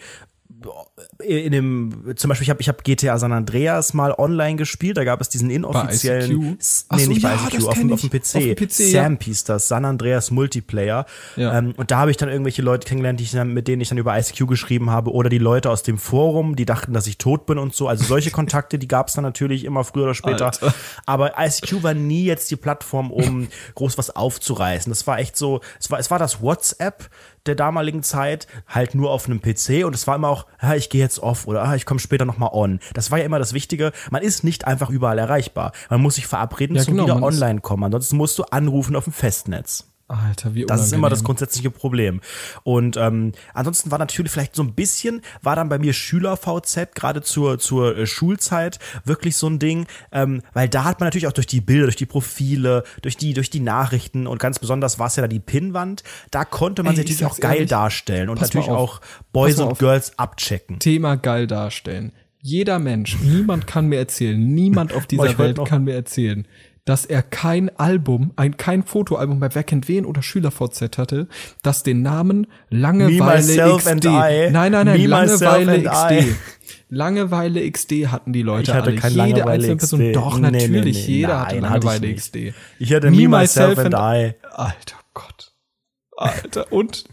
S4: in dem zum Beispiel ich habe ich habe GTA San Andreas mal online gespielt da gab es diesen inoffiziellen nee
S3: so,
S4: nicht bei
S3: ja,
S4: ICQ auf, auf dem
S3: ich.
S4: PC,
S3: Auf dem PC, ja.
S4: Samp hieß das San Andreas Multiplayer
S3: Ja.
S4: ähm, und da habe ich dann irgendwelche Leute kennengelernt die ich dann, mit denen ich dann über ICQ geschrieben habe oder die Leute aus dem Forum die dachten dass ich tot bin und so also solche Kontakte die gab es dann natürlich immer früher oder später
S3: Alter.
S4: aber ICQ war nie jetzt die Plattform, um groß was aufzureißen. Das war echt so, es war, es war das WhatsApp der damaligen Zeit, halt nur auf einem PC und es war immer auch, ja, ich gehe jetzt off oder ah, ich komme später nochmal on. Das war ja immer das Wichtige. Man ist nicht einfach überall erreichbar. Man muss sich verabreden
S3: Ja,
S4: zum
S3: genau,
S4: wieder online kommen. Ansonsten musst du anrufen auf dem Festnetz.
S3: Alter, wie
S4: Das ist immer das
S3: unangenehm.
S4: grundsätzliche Problem. Und ähm, ansonsten war natürlich vielleicht so ein bisschen, war dann bei mir Schüler-VZ, gerade zur, zur äh, Schulzeit, wirklich so ein Ding, ähm, weil da hat man natürlich auch durch die Bilder, durch die Profile, durch die, durch die Nachrichten und ganz besonders war es ja da die Pinnwand, da konnte man
S3: Ey,
S4: sich
S3: ich
S4: natürlich auch geil
S3: ehrlich,
S4: darstellen und natürlich auch Boys und. Girls abchecken.
S3: Thema geil darstellen. Jeder Mensch, niemand kann mir erzählen, niemand auf dieser Welt
S4: noch-
S3: kann mir erzählen, dass er kein Album, ein kein Fotoalbum bei Wer kennt wen oder SchülerVZ hatte, das den Namen Langeweile XD. Nein, nein, nein,
S4: Me,
S3: Langeweile
S4: I.
S3: XD. Langeweile XD hatten die Leute
S4: Ich hatte
S3: alle.
S4: kein
S3: Jede
S4: Langeweile
S3: einzelne Person.
S4: XD.
S3: Doch,
S4: Nee, nee,
S3: natürlich.
S4: nee.
S3: Jeder hatte
S4: Nein, hatte
S3: Langeweile
S4: nicht.
S3: XD.
S4: Ich hatte Me, Myself and I.
S3: Alter Gott. Alter. Und?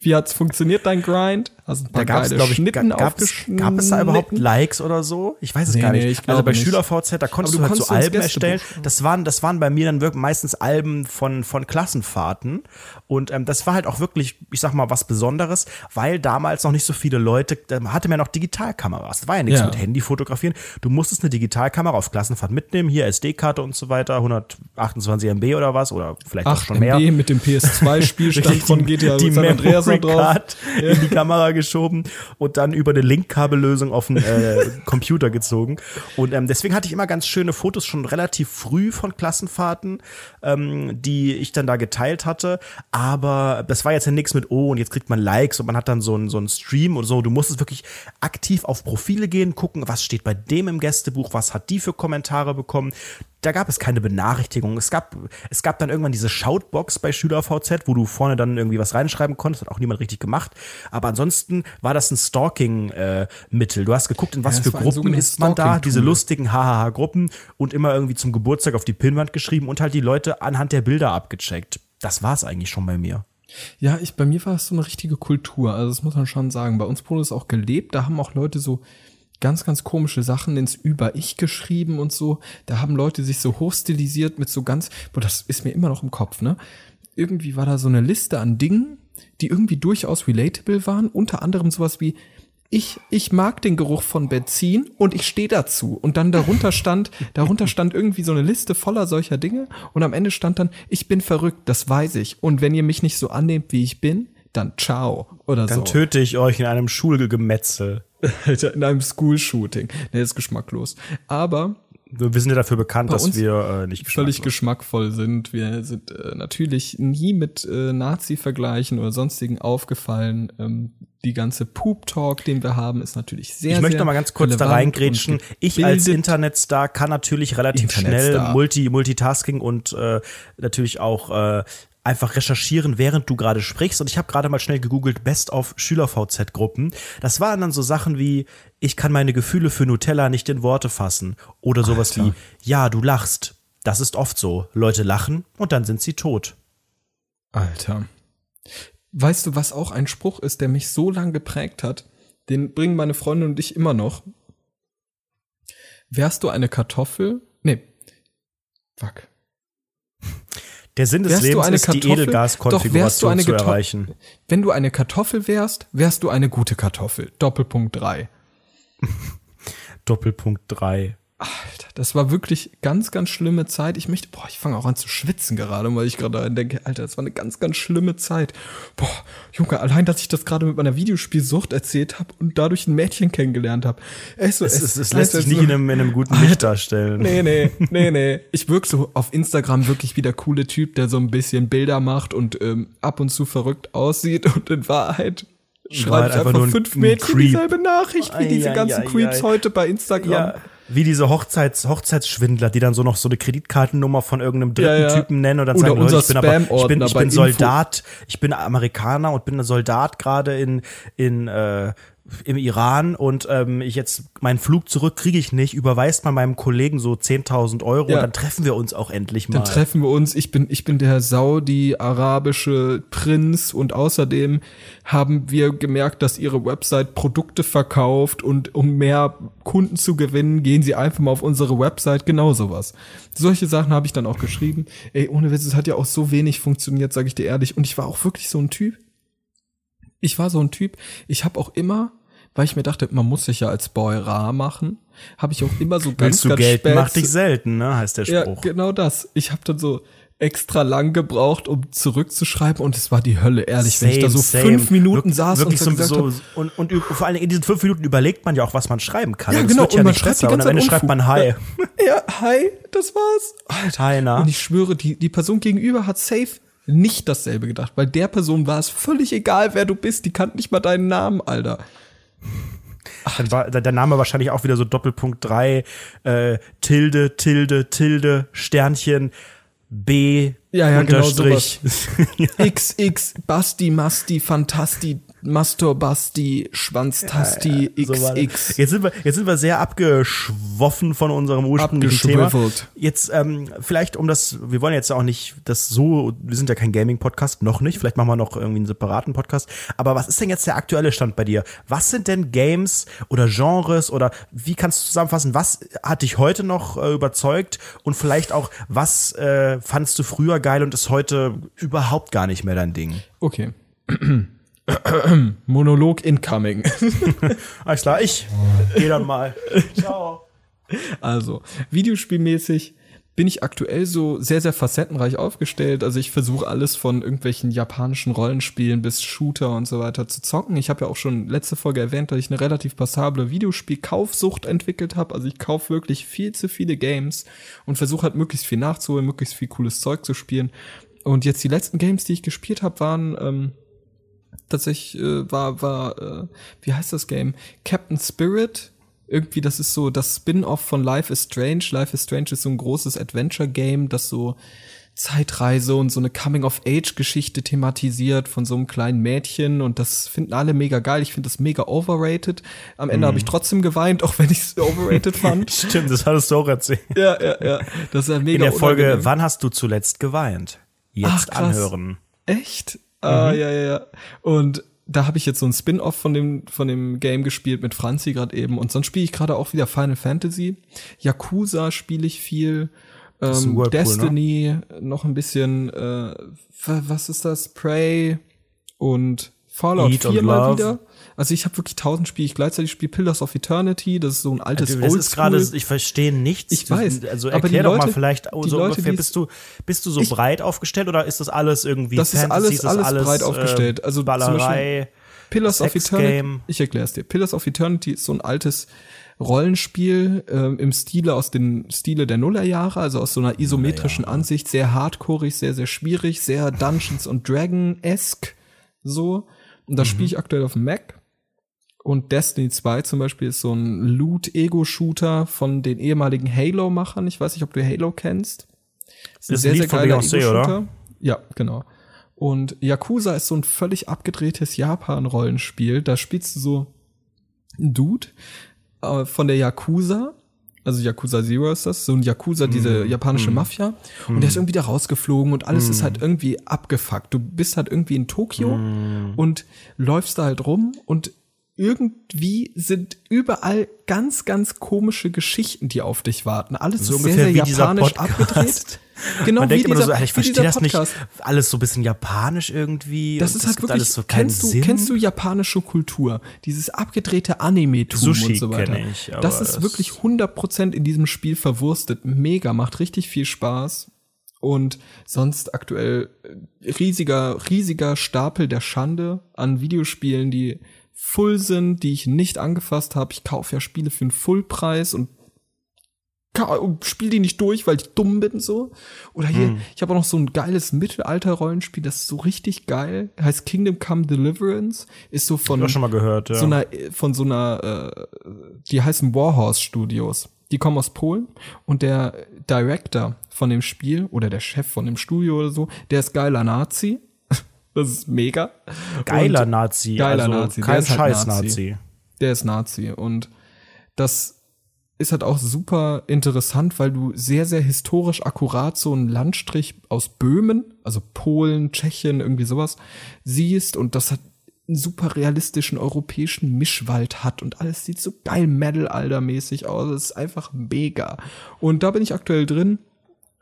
S3: Wie hat's funktioniert, dein Grind? Hast ein
S4: Da
S3: paar
S4: gab es,
S3: geile
S4: glaube ich,
S3: Schnitten
S4: gab, gab's, gab es da überhaupt? Likes oder so? Ich weiß es
S3: Nee,
S4: gar nicht.
S3: nee,
S4: also bei
S3: nicht.
S4: SchülerVZ, da konntest du
S3: du
S4: halt so
S3: konntest ins
S4: Alben erstellen. Das waren, das waren bei mir dann wirklich meistens Alben von, von Klassenfahrten. Und ähm, das war halt auch wirklich, ich sag mal, was Besonderes, weil damals noch nicht so viele Leute, da hatte man ja noch Digitalkameras. Das war ja nichts
S3: Ja.
S4: mit Handy fotografieren. Du musstest eine Digitalkamera auf Klassenfahrt mitnehmen, hier SD-Karte und so weiter, 128 MB oder was, oder vielleicht auch
S3: 8
S4: schon mehr.
S3: MB mit dem PS2-Spielstand
S4: Richtig,
S3: von GTA
S4: die
S3: San Andreas
S4: Memory
S3: drauf.
S4: Card in die Kamera geschoben und dann über eine Linkkabellösung auf den äh, Computer gezogen. Und ähm, deswegen hatte ich immer ganz schöne Fotos schon relativ früh von Klassenfahrten, ähm, die ich dann da geteilt hatte. Aber das war jetzt ja nichts mit, oh, und jetzt kriegt man Likes und man hat dann so einen so einen Stream und so. Du musstest wirklich aktiv auf Profile gehen, gucken, was steht bei dem im Gästebuch, was hat die für Kommentare bekommen. Da gab es keine Benachrichtigung. Es gab, es gab dann irgendwann diese Shoutbox bei SchülerVZ, wo du vorne dann irgendwie was reinschreiben konntest, hat auch niemand richtig gemacht. Aber ansonsten war das ein Stalking-Mittel. du hast geguckt, in was
S3: Ja,
S4: für
S3: war
S4: Gruppen ist man da, diese lustigen Hahaha-Gruppen und immer irgendwie zum Geburtstag auf die Pinnwand geschrieben und halt die Leute anhand der Bilder abgecheckt. Das war's eigentlich schon bei mir.
S3: Ja, ich, bei mir war es so eine richtige Kultur. Also das muss man schon sagen. Bei uns wurde es auch gelebt. Da haben auch Leute so ganz, ganz komische Sachen ins Über-Ich geschrieben und so. Da haben Leute sich so hochstilisiert mit so ganz, boah, das ist mir immer noch im Kopf, ne? Irgendwie war da so eine Liste an Dingen, die irgendwie durchaus relatable waren. Unter anderem sowas wie, ich, ich mag den Geruch von Benzin und ich stehe dazu. Und dann darunter stand, darunter stand irgendwie so eine Liste voller solcher Dinge und am Ende stand dann, ich bin verrückt, das weiß ich. Und wenn ihr mich nicht so annehmt, wie ich bin, dann ciao oder
S4: Dann
S3: so.
S4: töte ich euch in einem Schulgemetzel.
S3: Alter, in einem School-Shooting. Nee, ist geschmacklos. Aber
S4: Wir sind ja dafür bekannt, dass wir äh, nicht
S3: völlig
S4: geschmacklos
S3: geschmackvoll sind. Wir sind äh, natürlich nie mit äh, Nazi-Vergleichen oder sonstigen aufgefallen. Ähm, die ganze Poop-Talk, den wir haben, ist natürlich sehr,
S4: Ich möchte
S3: sehr
S4: noch mal ganz kurz da reingrätschen. Ich als. Internetstar kann natürlich relativ schnell Multi Multitasking und äh, natürlich auch äh, einfach recherchieren, während du gerade sprichst. Und ich habe gerade mal schnell gegoogelt Best of Schüler-VZ-Gruppen. Das waren dann so Sachen wie, ich kann meine Gefühle für Nutella nicht in Worte fassen. Oder sowas
S3: Alter.
S4: wie, ja, du lachst. Das ist oft so. Leute lachen und dann sind sie tot.
S3: Alter. Weißt du, was auch ein Spruch ist, der mich so lang geprägt hat? Den bringen meine Freundin und ich immer noch. Wärst du eine Kartoffel? Nee. Fuck.
S4: Der Sinn des
S3: Wärst du
S4: Lebens
S3: eine
S4: ist, die
S3: Kartoffel? Du
S4: Edelgaskonfiguration
S3: eine
S4: zu erreichen.
S3: Wenn du eine Kartoffel wärst, wärst du eine gute Kartoffel. Doppelpunkt drei.
S4: Doppelpunkt 3.
S3: Alter, das war wirklich ganz, ganz schlimme Zeit. Ich möchte, boah, ich fange auch an zu schwitzen gerade, weil ich gerade daran denke, Alter, das war eine ganz, ganz schlimme Zeit. Boah, Junge, allein, dass ich das gerade mit meiner Videospielsucht erzählt habe und dadurch ein Mädchen kennengelernt habe. Es,
S4: Es, es, es lässt sich nicht in einem, in einem guten Licht darstellen.
S3: Nee, nee, nee, nee. Ich wirke so auf Instagram wirklich wie der coole Typ, der so ein bisschen Bilder macht und ähm, ab und zu verrückt aussieht und in Wahrheit schreibe
S4: Wahrheit
S3: ich
S4: einfach
S3: einfach
S4: nur
S3: fünf
S4: ein
S3: Mädchen
S4: Creep.
S3: dieselbe Nachricht wie diese ganzen Creeps heute bei Instagram.
S4: Ja, wie diese Hochzeits, Hochzeitsschwindler, die dann so noch so eine Kreditkartennummer von irgendeinem dritten
S3: Ja, ja.
S4: Typen nennen und dann
S3: Oder
S4: sagen, Leute,
S3: unser
S4: ich bin aber, ich bin, ich bin
S3: Info.
S4: Soldat, ich bin Amerikaner und bin ein Soldat gerade in, in, äh, im Iran und ähm, ich jetzt meinen Flug zurück kriege ich nicht, überweist mal meinem Kollegen so 10.000 Euro
S3: Ja.
S4: und dann treffen wir uns auch endlich mal.
S3: Dann treffen wir uns. Ich bin, ich bin der Saudi-arabische Prinz und außerdem haben wir gemerkt, dass ihre Website Produkte verkauft und um mehr Kunden zu gewinnen, gehen sie einfach mal auf unsere Website. Genau sowas. Solche Sachen habe ich dann auch geschrieben. Ey, ohne Witz, es hat ja auch so wenig funktioniert, sage ich dir ehrlich. Und ich war auch wirklich so ein Typ. Ich war so ein Typ. Ich habe auch immer, weil ich mir dachte, man muss sich ja als Boy rar machen, habe ich auch immer so ganz,
S4: du
S3: ganz
S4: Geld,
S3: spät
S4: macht dich selten, ne, heißt der
S3: ja,
S4: Spruch.
S3: genau das. Ich habe dann so extra lang gebraucht, um zurückzuschreiben und es war die Hölle, ehrlich, wenn ich da so
S4: Same,
S3: fünf
S4: same.
S3: Minuten
S4: Wir-
S3: saß und so
S4: so,
S3: gesagt
S4: so und, und vor allen Dingen in diesen fünf Minuten überlegt man ja auch, was man schreiben kann.
S3: Ja,
S4: und
S3: genau,
S4: wird ja
S3: und man schreibt die
S4: besser. Und
S3: ganze
S4: am Ende
S3: Zeit
S4: schreibt man Hi.
S3: hab, ja, hi, das war's. Alter.
S4: Hi, na?
S3: Und ich schwöre, die, die Person gegenüber hat safe nicht dasselbe gedacht, weil der Person war es völlig egal, wer du bist, die kannte nicht mal deinen Namen, Alter.
S4: Dann war der Name wahrscheinlich auch wieder so Doppelpunkt 3, äh, Tilde, Tilde, Tilde, Sternchen, B,
S3: Ja, ja, genau
S4: Unterstrich.
S3: XX, Basti, Masti, Fantasti, Masturbasti, Schwanztasti,
S4: war das.
S3: XX.
S4: Jetzt sind wir, jetzt sind wir sehr abgeschwoffen von unserem ursprünglichen Thema. Jetzt ähm, vielleicht um das, wir wollen jetzt auch nicht das so, wir sind ja kein Gaming-Podcast, noch nicht. Vielleicht machen wir noch irgendwie einen separaten Podcast. Aber was ist denn jetzt der aktuelle Stand bei dir? Was sind denn Games oder Genres oder wie kannst du zusammenfassen? Was hat dich heute noch äh, überzeugt und vielleicht auch was äh, fandst du früher geil und ist heute überhaupt gar nicht mehr dein Ding?
S3: Okay. Monolog incoming.
S4: Alles klar, ich geh dann mal. Ciao.
S3: Also, videospielmäßig bin ich aktuell so sehr, sehr facettenreich aufgestellt. Also ich versuche alles von irgendwelchen japanischen Rollenspielen bis Shooter und so weiter zu zocken. Ich habe ja auch schon letzte Folge erwähnt, dass ich eine relativ passable Videospielkaufsucht entwickelt habe. Also ich kaufe wirklich viel zu viele Games und versuche halt möglichst viel nachzuholen, möglichst viel cooles Zeug zu spielen. Und jetzt die letzten Games, die ich gespielt habe, waren ähm, tatsächlich äh, war war äh, wie heißt das Game Captain Spirit irgendwie das ist so das Spin-off von Life is Strange Life is Strange ist so ein großes Adventure Game das so Zeitreise und so eine Coming of Age Geschichte thematisiert von so einem kleinen Mädchen und das finden alle mega geil ich finde das mega overrated am Ende habe ich trotzdem geweint auch wenn ich es overrated fand
S4: Stimmt, das hattest du auch erzählt.
S3: ja ja ja das ist ja mega
S4: In der Folge,
S3: unangenehm.
S4: wann hast du zuletzt geweint? Jetzt
S3: Ach,
S4: anhören.
S3: Echt? Ah, ja, ja, ja. Und da habe ich jetzt so ein Spin-off von dem von dem Game gespielt mit Franzi gerade eben und sonst spiele ich gerade auch wieder Final Fantasy. Yakuza spiele ich viel. Ähm,
S4: ne?
S3: Destiny noch ein bisschen äh, wa- was ist das? Prey und Fallout
S4: Eat
S3: 4
S4: and
S3: mal wieder. Also ich habe wirklich tausend Spiele. Ich gleichzeitig spiele Pillars of Eternity, das ist so ein altes
S4: Also, das ist gerade,
S3: Oldschool.
S4: ich verstehe nichts.
S3: Ich weiß,
S4: Also
S3: aber die
S4: erklär doch mal
S3: Leute-
S4: vielleicht
S3: die
S4: so
S3: Leute,
S4: ungefähr, bist du, bist du so
S3: Ich-
S4: breit aufgestellt oder ist das alles irgendwie
S3: Das ist
S4: Fantasy,
S3: alles- alles breit aufgestellt. Also zum
S4: Ballerei,
S3: Pillars of Eternity.
S4: Game.
S3: Ich erkläre es dir. Pillars of Eternity ist so ein altes Rollenspiel ähm, im Stile aus den Stile der Nullerjahre, also aus so einer isometrischen Ansicht, sehr hardcoreig, sehr sehr schwierig, sehr Dungeons und Dragon esque so. Und das spiele ich aktuell auf dem Mac. Und Destiny 2 zum Beispiel ist so ein Loot-Ego-Shooter von den ehemaligen Halo-Machern. Ich weiß nicht, ob du Halo kennst.
S4: Ist ein Lied von Beyoncé, oder?
S3: Ja, genau. Und Yakuza ist so ein völlig abgedrehtes Japan-Rollenspiel. Da spielst du so einen Dude äh, von der Yakuza, also Yakuza Zero ist das, so ein Yakuza, diese japanische Mafia. Und der ist irgendwie da rausgeflogen und alles ist halt irgendwie abgefuckt. Du bist halt irgendwie in Tokio und läufst da halt rum und irgendwie sind überall ganz, ganz komische Geschichten, die auf dich warten. Alles
S4: So
S3: ist sehr, sehr japanisch abgedreht. Genau,
S4: Man
S3: wie
S4: denkt immer
S3: dieser,
S4: so, ich verstehe das nicht. Alles so ein bisschen japanisch irgendwie.
S3: Das ist halt wirklich,
S4: alles so
S3: kennst, du,
S4: Sinn.
S3: kennst du japanische Kultur? Dieses abgedrehte Anime-Tum und so weiter.
S4: ich,
S3: das ist wirklich 100% in diesem Spiel verwurstet. Mega, macht richtig viel Spaß. Und sonst aktuell äh, riesiger, riesiger Stapel der Schande an Videospielen, die full sind, die ich nicht angefasst habe. Ich kaufe ja Spiele für einen Fullpreis und spiele die nicht durch, weil ich dumm bin so. Oder hier,
S4: Hm.
S3: ich habe auch noch so ein geiles Mittelalter-Rollenspiel, das ist so richtig geil. Heißt Kingdom Come Deliverance. Ist so von
S4: schon mal gehört, ja.
S3: so einer, von so einer, äh, die heißen Warhorse Studios. Die kommen aus Polen und der Director von dem Spiel oder der Chef von dem Studio oder so, der ist geiler Nazi. Das ist mega.
S4: Geiler
S3: Und-
S4: Nazi,
S3: Geiler
S4: also
S3: Nazi. Der
S4: kein
S3: ist halt
S4: scheiß
S3: Nazi.
S4: Nazi.
S3: Der ist Nazi und das ist halt auch super interessant, weil du sehr, sehr historisch akkurat so einen Landstrich aus Böhmen, also Polen, Tschechien, irgendwie sowas, siehst und das hat einen super realistischen europäischen Mischwald hat und alles sieht so geil Metal-Alter-mäßig aus. Das ist einfach mega. Und da bin ich aktuell drin.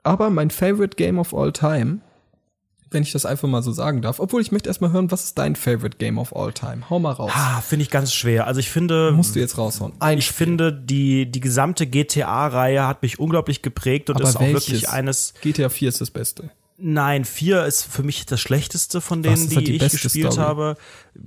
S3: Aber mein Favorite Game of All Time, wenn ich das einfach mal so sagen darf, obwohl ich möchte erstmal hören, was ist dein Favorite Game of All Time? Hau mal raus.
S4: Ah, finde ich ganz schwer. Also ich finde,
S3: Musst du jetzt raushauen. Ein
S4: ich finde, die, die gesamte GTA-Reihe hat mich unglaublich geprägt und
S3: Aber
S4: ist auch
S3: welches?
S4: wirklich eines,
S3: GTA 4 ist das Beste.
S4: Nein, vier ist für mich das schlechteste von denen, die,
S3: halt die
S4: ich gespielt
S3: Story?
S4: habe.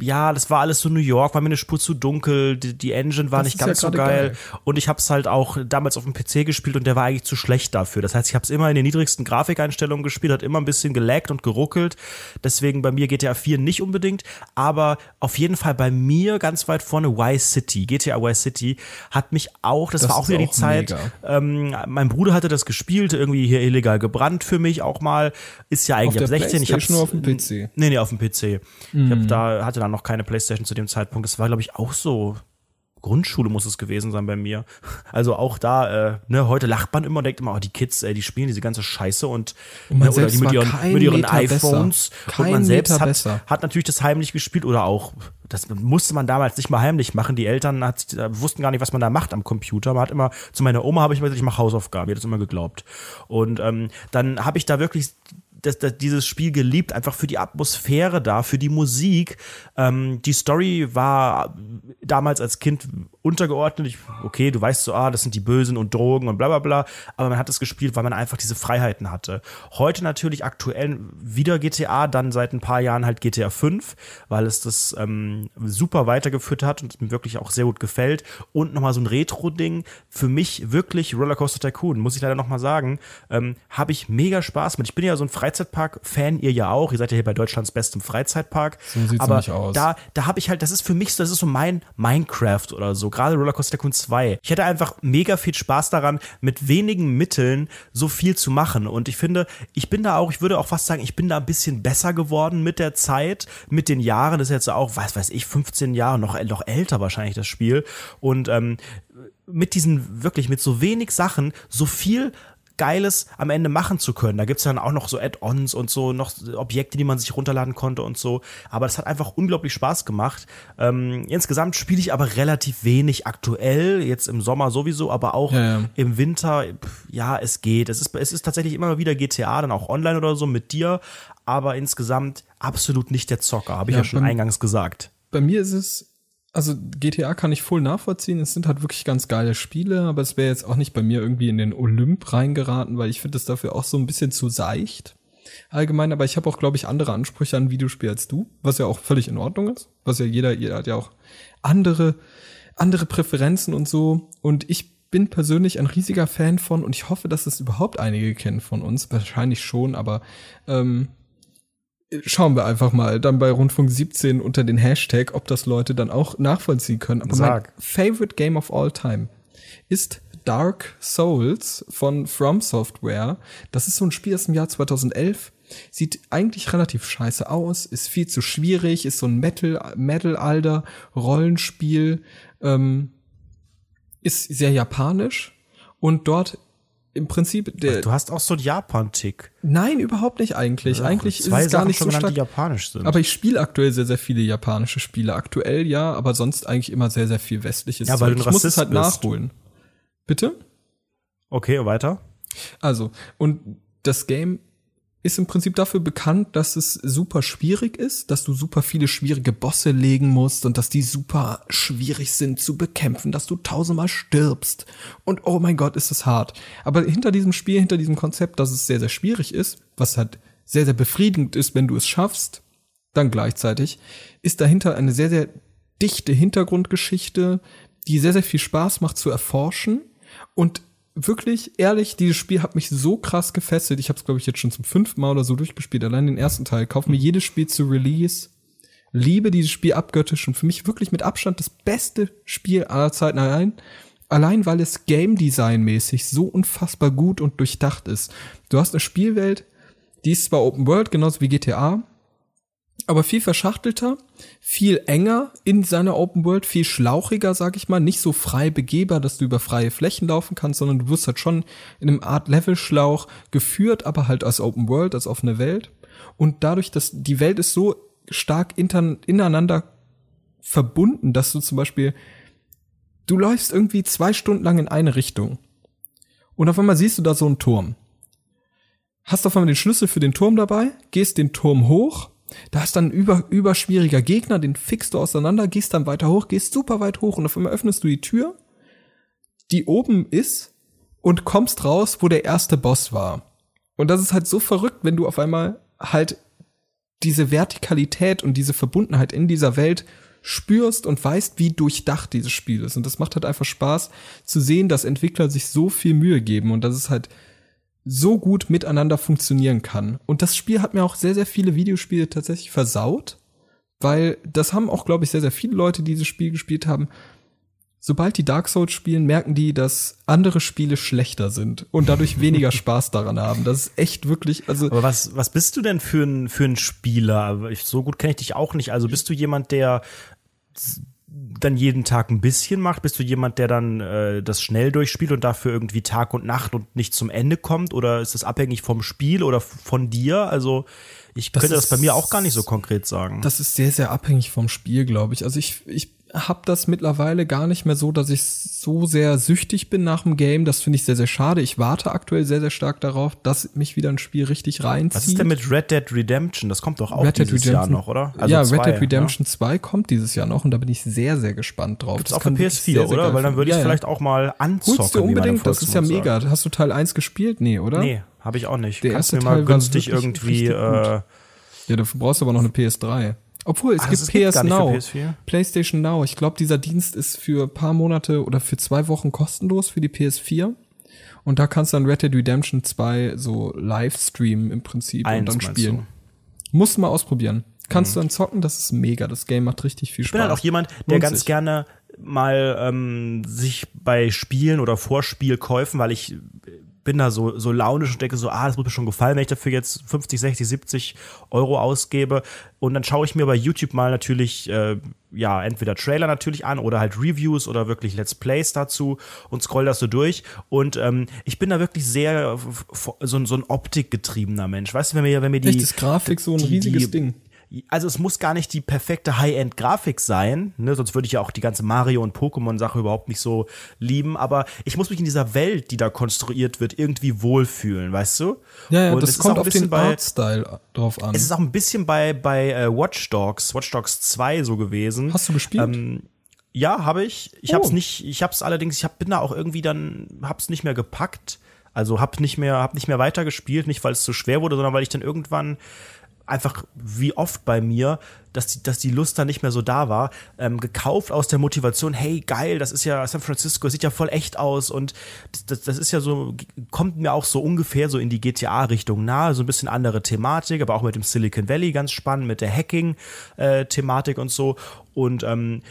S4: Ja, das war alles so New York, war mir eine Spur zu dunkel, die, die Engine war
S3: Das
S4: nicht
S3: ist ja
S4: ganz so geil.
S3: geil.
S4: Und ich habe es halt auch damals auf dem PC gespielt und der war eigentlich zu schlecht dafür. Das heißt, ich habe es immer in den niedrigsten Grafikeinstellungen gespielt, hat immer ein bisschen gelaggt und geruckelt. Deswegen bei mir GTA 4 nicht unbedingt, aber auf jeden Fall bei mir ganz weit vorne Y City. GTA Y City hat mich auch, das,
S3: Das
S4: war auch wieder die Zeit, ähm, mein Bruder hatte das gespielt, irgendwie hier illegal gebrannt für mich auch mal. Ist ja eigentlich
S3: der
S4: ab 16. Ich hab's,
S3: oder auf dem PC?
S4: Nee, nee, auf dem PC. Ich hab da, hatte dann noch keine Playstation zu dem Zeitpunkt. Das war, glaube ich, auch so. Grundschule muss es gewesen sein bei mir. Also auch da, äh, ne, heute lacht man immer und denkt immer, oh, die Kids, ey, die spielen diese ganze Scheiße und,
S3: Und
S4: ne, oder die mit ihren, mit ihren
S3: Meter
S4: iPhones und man selbst
S3: Meter
S4: hat,
S3: besser.
S4: hat natürlich das heimlich gespielt oder auch, das musste man damals nicht mal heimlich machen. Die Eltern hat, äh, wussten gar nicht, was man da macht am Computer. Man hat immer, zu meiner Oma habe ich immer gesagt, ich mache Hausaufgaben, die hat das immer geglaubt. Und ähm, dann habe ich da wirklich das, das, dieses Spiel geliebt, einfach für die Atmosphäre da, für die Musik. Ähm, die Story war damals als Kind untergeordnet. Ich, okay, du weißt so, ah, das sind die Bösen und Drogen und bla bla bla. Aber man hat es gespielt, weil man einfach diese Freiheiten hatte. Heute natürlich aktuell wieder GTA, dann seit ein paar Jahren halt GTA 5, weil es das ähm, super weitergeführt hat und es mir wirklich auch sehr gut gefällt. Und nochmal so ein Retro-Ding. Für mich wirklich Rollercoaster Tycoon, muss ich leider nochmal sagen, ähm, habe ich mega Spaß mit. Ich bin ja so ein Freizeitpark-Fan, ihr ja auch. Ihr seid ja hier bei Deutschlands bestem Freizeitpark.
S3: So sieht's
S4: Aber
S3: aus.
S4: da, da habe ich halt, das ist für mich so, das ist so mein Minecraft oder so, gerade Rollercoaster Tycoon 2. Ich hätte einfach mega viel Spaß daran, mit wenigen Mitteln so viel zu machen. Und ich finde, ich bin da auch, ich würde auch fast sagen, ich bin da ein bisschen besser geworden mit der Zeit, mit den Jahren. Das ist jetzt auch, was weiß ich, 15 Jahre, noch, noch älter wahrscheinlich das Spiel. Und ähm, mit diesen, wirklich mit so wenig Sachen, so viel Geiles am Ende machen zu können. Da gibt's dann auch noch so Add-ons und so, noch Objekte, die man sich runterladen konnte und so. Aber das hat einfach unglaublich Spaß gemacht. Ähm, insgesamt spiele ich aber relativ wenig aktuell, jetzt im Sommer sowieso, aber auch
S3: Ja, ja.
S4: im Winter, ja, es geht. Es ist, es ist tatsächlich immer wieder GTA, dann auch online oder so mit dir, aber insgesamt absolut nicht der Zocker, habe ich
S3: Ja,
S4: ja schon eingangs gesagt.
S3: bei mir ist es, also GTA kann ich voll nachvollziehen. Es sind halt wirklich ganz geile Spiele, aber es wäre jetzt auch nicht bei mir irgendwie in den Olymp reingeraten, weil ich finde es dafür auch so ein bisschen zu seicht. Allgemein, aber ich habe auch, glaube ich, andere Ansprüche an Videospiel als du, was ja auch völlig in Ordnung ist. Was ja jeder, jeder hat ja auch andere, andere Präferenzen und so. Und ich bin persönlich ein riesiger Fan von, und ich hoffe, dass es überhaupt einige kennen von uns, wahrscheinlich schon, aber ähm, schauen wir einfach mal dann bei Rundfunk 17 unter den Hashtag, ob das Leute dann auch nachvollziehen können. Aber
S4: Sag.
S3: mein favorite game of all time ist Dark Souls von From Software. Das ist so ein Spiel aus dem Jahr 2011. Sieht eigentlich relativ scheiße aus, ist viel zu schwierig, ist so ein Metal, Metal-Alter, Rollenspiel, ähm, ist sehr japanisch und dort im Prinzip der,
S4: Du hast auch so einen Japan-Tick.
S3: Nein, überhaupt nicht eigentlich. eigentlich ist es gar
S4: Sachen
S3: nicht so stark.
S4: die japanisch sind.
S3: Aber ich spiele aktuell sehr, sehr viele japanische Spiele. Aktuell ja, aber sonst eigentlich immer sehr, sehr viel westliches.
S4: Ja, weil
S3: Zeug.
S4: du ein
S3: ich muss es halt
S4: bist.
S3: nachholen. Bitte?
S4: okay, weiter.
S3: Also, und das Game ist im Prinzip dafür bekannt, dass es super schwierig ist, dass du super viele schwierige Bosse legen musst und dass die super schwierig sind zu bekämpfen, dass du tausendmal stirbst. Und oh mein Gott, ist das hart. Aber hinter diesem Spiel, hinter diesem Konzept, dass es sehr, sehr schwierig ist, was halt sehr, sehr befriedigend ist, wenn du es schaffst, dann gleichzeitig, ist dahinter eine sehr, sehr dichte Hintergrundgeschichte, die sehr, sehr viel Spaß macht zu erforschen. Und wirklich, ehrlich, dieses Spiel hat mich so krass gefesselt. Ich habe es, glaube ich, jetzt schon zum fünften Mal oder so durchgespielt. Allein den ersten Teil. Kauf mir jedes Spiel zu Release. Liebe dieses Spiel abgöttisch und für mich wirklich mit Abstand das beste Spiel aller Zeiten. Allein, allein weil es Game Design mäßig so unfassbar gut und durchdacht ist. Du hast eine Spielwelt, die ist zwar Open World, genauso wie GTA, aber viel verschachtelter, viel enger in seiner Open World, viel schlauchiger, sag ich mal, nicht so frei begehbar, dass du über freie Flächen laufen kannst, sondern du wirst halt schon in einem Art Levelschlauch geführt, aber halt als Open World, als offene Welt. Und dadurch, dass die Welt ist so stark ineinander verbunden, dass du zum Beispiel, du läufst irgendwie zwei Stunden lang in eine Richtung. Und auf einmal siehst du da so einen Turm hast auf einmal den Schlüssel für den Turm dabei, gehst den Turm hoch, da ist dann über, überschwieriger Gegner, den fixst du auseinander, gehst dann weiter hoch, gehst super weit hoch und auf einmal öffnest du die Tür, die oben ist und kommst raus, wo der erste Boss war. Und das ist halt so verrückt, wenn du auf einmal halt diese Vertikalität und diese Verbundenheit in dieser Welt spürst und weißt, wie durchdacht dieses Spiel ist. Und das macht halt einfach Spaß zu sehen, dass Entwickler sich so viel Mühe geben und dass es halt so gut miteinander funktionieren kann. Und das Spiel hat mir auch sehr, sehr viele Videospiele tatsächlich versaut, weil das haben auch, glaube ich, sehr, sehr viele Leute, die dieses Spiel gespielt haben. Sobald die Dark Souls spielen, merken die, dass andere Spiele schlechter sind und dadurch weniger Spaß daran haben. Das ist echt wirklich, also
S4: Aber was, was bist du denn für ein, für ein Spieler? Ich, so gut kenne ich dich auch nicht. Also bist du jemand, der dann jeden Tag ein bisschen macht? Bist du jemand, der dann äh, das schnell durchspielt und dafür irgendwie Tag und Nacht und nicht zum Ende kommt? Oder ist das abhängig vom Spiel oder von dir? Also ich
S3: Das
S4: könnte das
S3: ist-
S4: bei mir auch gar nicht so konkret sagen.
S3: Das ist sehr, sehr abhängig vom Spiel, glaube ich. Also ich, ich habe das mittlerweile gar nicht mehr so, dass ich so sehr süchtig bin nach dem Game. Das finde ich sehr, sehr schade. Ich warte aktuell sehr, sehr stark darauf, dass mich wieder ein Spiel richtig reinzieht.
S4: was ist denn mit Red Dead Redemption? Das kommt doch auch
S3: Red
S4: dieses
S3: Redemption?
S4: Jahr noch, oder?
S3: ja,
S4: zwei,
S3: Red Dead
S4: ne?
S3: Redemption 2 kommt dieses Jahr noch und da bin ich sehr, sehr gespannt drauf.
S4: Gibt's
S3: Das kann wirklich
S4: PS4,
S3: sehr, sehr
S4: oder? Weil dann würde ich.
S3: Ja,
S4: vielleicht
S3: ja.
S4: auch mal anzocken.
S3: Holst du unbedingt, das ist ja mega. Hast du Teil 1 gespielt? Nee, oder?
S4: Nee, habe ich auch nicht.
S3: Der
S4: Kannst
S3: erste
S4: du mir mal
S3: Teil
S4: günstig irgendwie äh,
S3: Ja, dafür brauchst du aber noch eine PS3. Obwohl, es
S4: Ach,
S3: gibt PS
S4: für
S3: Now.
S4: PS4?
S3: PlayStation Now. Ich glaube, dieser Dienst ist für ein paar Monate oder für zwei Wochen kostenlos für die PS4. Und da kannst du dann Red Dead Redemption 2 so live streamen im Prinzip
S4: eins
S3: und dann spielen.
S4: du?
S3: Musst du mal ausprobieren. Kannst du dann zocken, das ist mega. Das Game macht richtig viel
S4: Ich
S3: Spaß.
S4: bin halt auch jemand, der
S3: Lohnt
S4: ganz
S3: sich.
S4: gerne mal ähm, sich bei Spielen oder Vorspielkäufen, weil ich bin da so, so launisch und denke so, ah, das muss mir schon gefallen, wenn ich dafür jetzt 50, 60, 70 Euro ausgebe. Und dann schaue ich mir bei YouTube mal natürlich äh, ja, entweder Trailer natürlich an oder halt Reviews oder wirklich Let's Plays dazu und scroll das so durch. Und ähm, ich bin da wirklich sehr so, so ein optikgetriebener Mensch. Weißt du, wenn mir, wenn mir die.
S3: Echt, ist Grafik so ein
S4: die,
S3: riesiges
S4: die,
S3: Ding
S4: also es muss gar nicht die perfekte High-End-Grafik sein, ne? sonst würde ich ja auch die ganze Mario- und Pokémon-Sache überhaupt nicht so lieben, aber ich muss mich in dieser Welt, die da konstruiert wird, irgendwie wohlfühlen, weißt du?
S3: Ja, ja
S4: und
S3: das kommt auf den Artstyle drauf an.
S4: Es ist auch ein bisschen bei, bei äh, Watch Dogs, Watch Dogs 2 so gewesen.
S3: Hast du gespielt?
S4: Ähm, ja, habe ich. Ich
S3: Oh.
S4: hab's nicht, ich hab's allerdings, ich hab, bin da auch irgendwie dann, hab's nicht mehr gepackt. Also hab nicht mehr, hab nicht mehr weitergespielt, nicht weil es zu schwer wurde, sondern weil ich dann irgendwann einfach wie oft bei mir, dass die, dass die Lust dann nicht mehr so da war, ähm, gekauft aus der Motivation, hey geil, das ist ja San Francisco, sieht ja voll echt aus und das, das, das ist ja so, kommt mir auch so ungefähr so in die GTA-Richtung nahe, so ein bisschen andere Thematik, aber auch mit dem Silicon Valley ganz spannend, mit der Hacking-Thematik und so. Und ähm,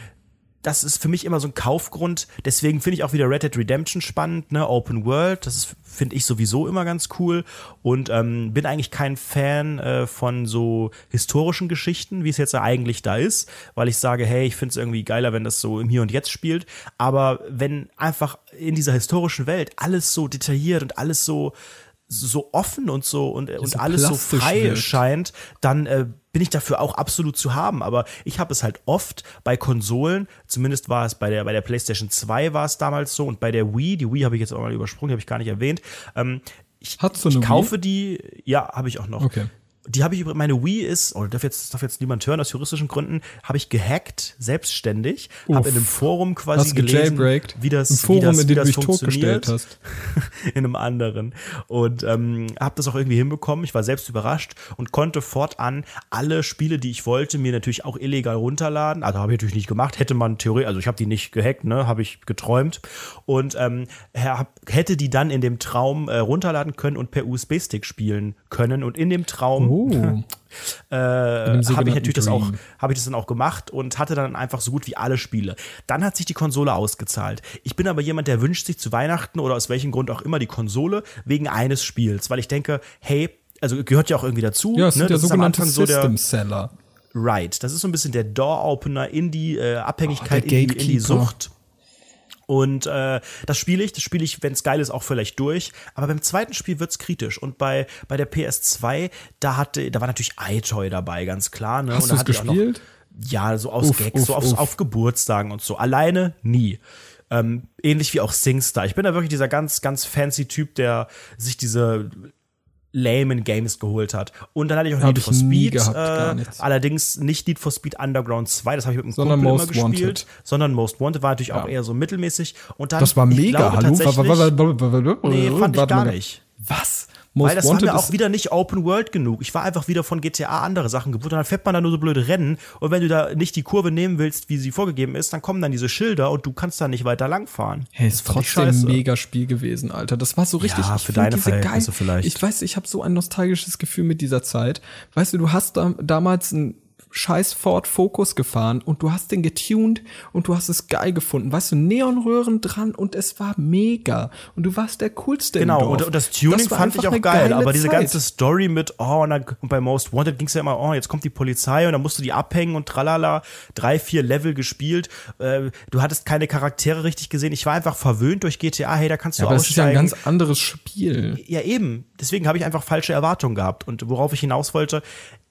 S4: das ist für mich immer so ein Kaufgrund. Deswegen finde ich auch wieder Red Dead Redemption spannend, ne? Open World, das finde ich sowieso immer ganz cool und ähm, bin eigentlich kein Fan äh, von so historischen Geschichten, wie es jetzt ja eigentlich da ist, weil ich sage, hey, ich finde es irgendwie geiler, wenn das so im Hier und Jetzt spielt. Aber wenn einfach in dieser historischen Welt alles so detailliert und alles so so offen und so und, und alles so frei
S3: wirkt.
S4: scheint, dann äh, bin ich dafür auch absolut zu haben. Aber ich habe es halt oft bei Konsolen, zumindest war es bei der, bei der PlayStation 2 war es damals so und bei der Wii, die Wii habe ich jetzt auch mal übersprungen, die habe ich gar nicht erwähnt. Ähm, ich,
S3: Hast du
S4: ich
S3: eine Wii?
S4: kaufe die, ja, habe ich auch noch.
S3: Okay.
S4: Die habe ich über meine Wii ist, oh, darf jetzt darf jetzt niemand hören aus juristischen Gründen, habe ich gehackt selbstständig, habe in einem Forum quasi
S3: Hast
S4: gelesen, wie das
S3: Im Forum,
S4: wie das,
S3: in dem du dich
S4: funktioniert
S3: totgestellt hast.
S4: in einem anderen. Und ähm, habe das auch irgendwie hinbekommen. Ich war selbst überrascht und konnte fortan alle Spiele, die ich wollte, mir natürlich auch illegal runterladen. Also habe ich natürlich nicht gemacht. Hätte man theoretisch, also ich habe die nicht gehackt, ne, habe ich geträumt. Und ähm, hab, hätte die dann in dem Traum äh, runterladen können und per USB-Stick spielen können. Und in dem Traum
S3: Oh.
S4: äh, habe ich natürlich das auch,
S3: Dream.
S4: habe ich das dann auch gemacht und hatte dann einfach so gut wie alle Spiele. Dann hat sich die Konsole ausgezahlt. Ich bin aber jemand, der wünscht sich zu Weihnachten oder aus welchem Grund auch immer die Konsole wegen eines Spiels, weil ich denke, hey, also gehört ja auch irgendwie dazu.
S3: Ja, es sind ja
S4: das
S3: sogenannte
S4: Anfang so der
S3: System Seller.
S4: Right. Das ist so ein bisschen der Door-Opener in die äh, Abhängigkeit,
S3: Oh,
S4: in, die, in die. Sucht. Und äh, das spiele ich, das spiele ich, wenn es geil ist, auch vielleicht durch. Aber beim zweiten Spiel wird's kritisch. Und bei, bei der PS2, da hatte, da war natürlich iToy dabei, ganz klar. Ne?
S3: Hast
S4: ich auch noch-
S3: gespielt?
S4: Ja, so aus
S3: Uff,
S4: Gags, so
S3: uff,
S4: auf,
S3: uff.
S4: auf Geburtstagen und so. Alleine nie. Ähm, ähnlich wie auch SingStar. Ich bin da wirklich dieser ganz, ganz fancy Typ, der sich diese lamen Games geholt hat. Und dann hatte ich auch
S3: Hab
S4: Need for Speed,
S3: gehabt,
S4: äh, allerdings nicht Need for Speed Underground 2, das habe ich mit einem
S3: Sondern
S4: Kumpel
S3: Most
S4: immer gespielt,
S3: Wanted.
S4: sondern Most Wanted war natürlich auch
S3: Ja.
S4: eher so mittelmäßig. Und dann,
S3: Das war mega,
S4: glaube
S3: hallo?
S4: Nee, fand ich gar nicht.
S3: Was? Most
S4: Weil das war
S3: Wanted
S4: mir auch wieder nicht Open World genug. Ich war einfach wieder von GTA andere Sachen gewohnt. Und dann fährt man da nur so blöde Rennen. Und wenn du da nicht die Kurve nehmen willst, wie sie vorgegeben ist, dann kommen dann diese Schilder und du kannst da nicht weiter langfahren.
S3: Hey, ist trotzdem ein mega Spiel gewesen, Alter. Das war so richtig.
S4: Ja,
S3: ich
S4: für deine Verhältnisse
S3: geil-
S4: vielleicht.
S3: Ich weiß, ich habe so ein nostalgisches Gefühl mit dieser Zeit. Weißt du, du hast da, damals ein scheiß Ford Focus gefahren und du hast den getuned und du hast es geil gefunden. Weißt du, Neonröhren dran und es war mega. Und du warst der coolste
S4: Genau, und, und das Tuning
S3: war
S4: fand ich auch geil, aber diese
S3: Zeit.
S4: ganze Story mit, oh, und, dann, und bei Most Wanted ging es ja immer, oh, jetzt kommt die Polizei und dann musst du die abhängen und tralala, drei, vier Level gespielt. Äh, du hattest keine Charaktere richtig gesehen. Ich war einfach verwöhnt durch GTA, hey, da kannst du
S3: ja, aber es ist ja ein
S4: aussteigen.
S3: ganz anderes Spiel.
S4: Ja, eben. Deswegen habe ich einfach falsche Erwartungen gehabt. Und worauf ich hinaus wollte,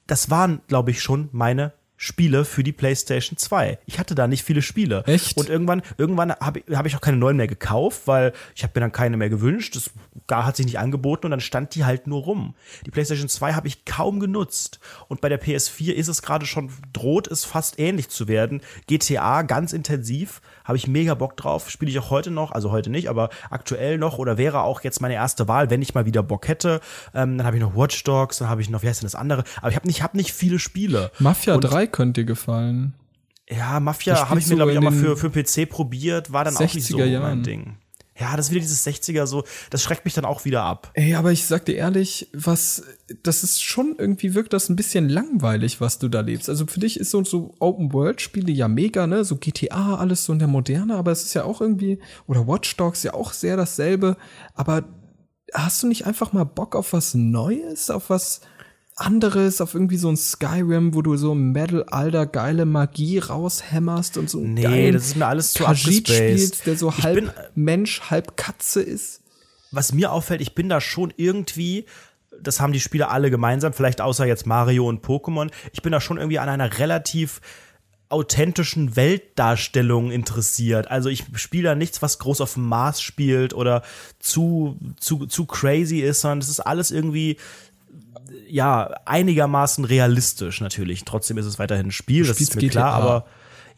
S4: das waren, glaube ich, schon meine Spiele für die PlayStation 2. Ich hatte da nicht viele Spiele.
S3: Echt?
S4: Und irgendwann, irgendwann habe ich, hab ich auch keine neuen mehr gekauft, weil ich habe mir dann keine mehr gewünscht. Das gar hat sich nicht angeboten und dann stand die halt nur rum. Die PlayStation 2 habe ich kaum genutzt. Und bei der PS4 ist es gerade schon, droht es fast ähnlich zu werden. GTA ganz intensiv, habe ich mega Bock drauf. Spiele ich auch heute noch, also heute nicht, aber aktuell noch oder wäre auch jetzt meine erste Wahl, wenn ich mal wieder Bock hätte. Ähm, dann habe ich noch Watch Dogs, dann habe ich noch, wie heißt denn das andere? Aber ich habe nicht, hab nicht viele Spiele.
S3: Mafia
S4: Und-
S3: 3 könnte dir gefallen.
S4: Ja, Mafia habe ich mir, glaube ich, auch mal für, für PC probiert, war dann auch nicht so
S3: 60er
S4: mein
S3: Jahren.
S4: Ding. Ja, das ist wieder dieses 60er so, das schreckt mich dann auch wieder ab.
S3: Ey, aber ich sag dir ehrlich, was, das ist schon irgendwie wirkt das ein bisschen langweilig, was du da lebst. Also für dich ist so, so Open-World-Spiele ja mega, ne? So GTA, alles so in der Moderne, aber es ist ja auch irgendwie, oder Watch Dogs ja auch sehr dasselbe. Aber hast du nicht einfach mal Bock auf was Neues, auf was anderes, auf irgendwie so ein Skyrim, wo du so Metal-Alter geile Magie raushämmerst und so einen
S4: Nee, das ist mir alles zu
S3: Khajiit spielst, der so
S4: Ich
S3: halb
S4: bin-
S3: Mensch, halb Katze ist.
S4: was mir auffällt, ich bin da schon irgendwie, das haben die Spieler alle gemeinsam, vielleicht außer jetzt Mario und Pokémon, ich bin da schon irgendwie an einer relativ authentischen Weltdarstellung interessiert. Also ich spiele da nichts, was groß auf dem Mars spielt oder zu, zu, zu crazy ist, sondern es ist alles irgendwie ja, einigermaßen realistisch natürlich. Trotzdem ist es weiterhin ein Spiel, das ist mir klar,
S3: GTA.
S4: aber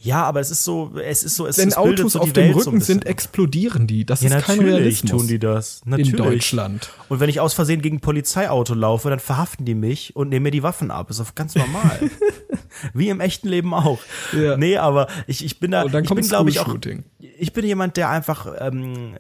S4: ja, aber es ist so, es ist so, es,
S3: Wenn
S4: es
S3: Autos
S4: so
S3: auf dem
S4: Welt so
S3: Rücken sind,
S4: bisschen.
S3: explodieren die. Das
S4: Ja,
S3: ist kein
S4: natürlich
S3: Realismus.
S4: tun die das. Natürlich.
S3: In Deutschland.
S4: Und wenn ich aus Versehen gegen ein Polizeiauto laufe, dann verhaften die mich und nehmen mir die Waffen ab. Ist doch ganz normal. Wie im echten Leben auch.
S3: Ja.
S4: Nee, aber ich, ich bin da,
S3: Und dann
S4: ich
S3: kommt
S4: bin, glaube ich, auch, ich bin jemand, der einfach ähm,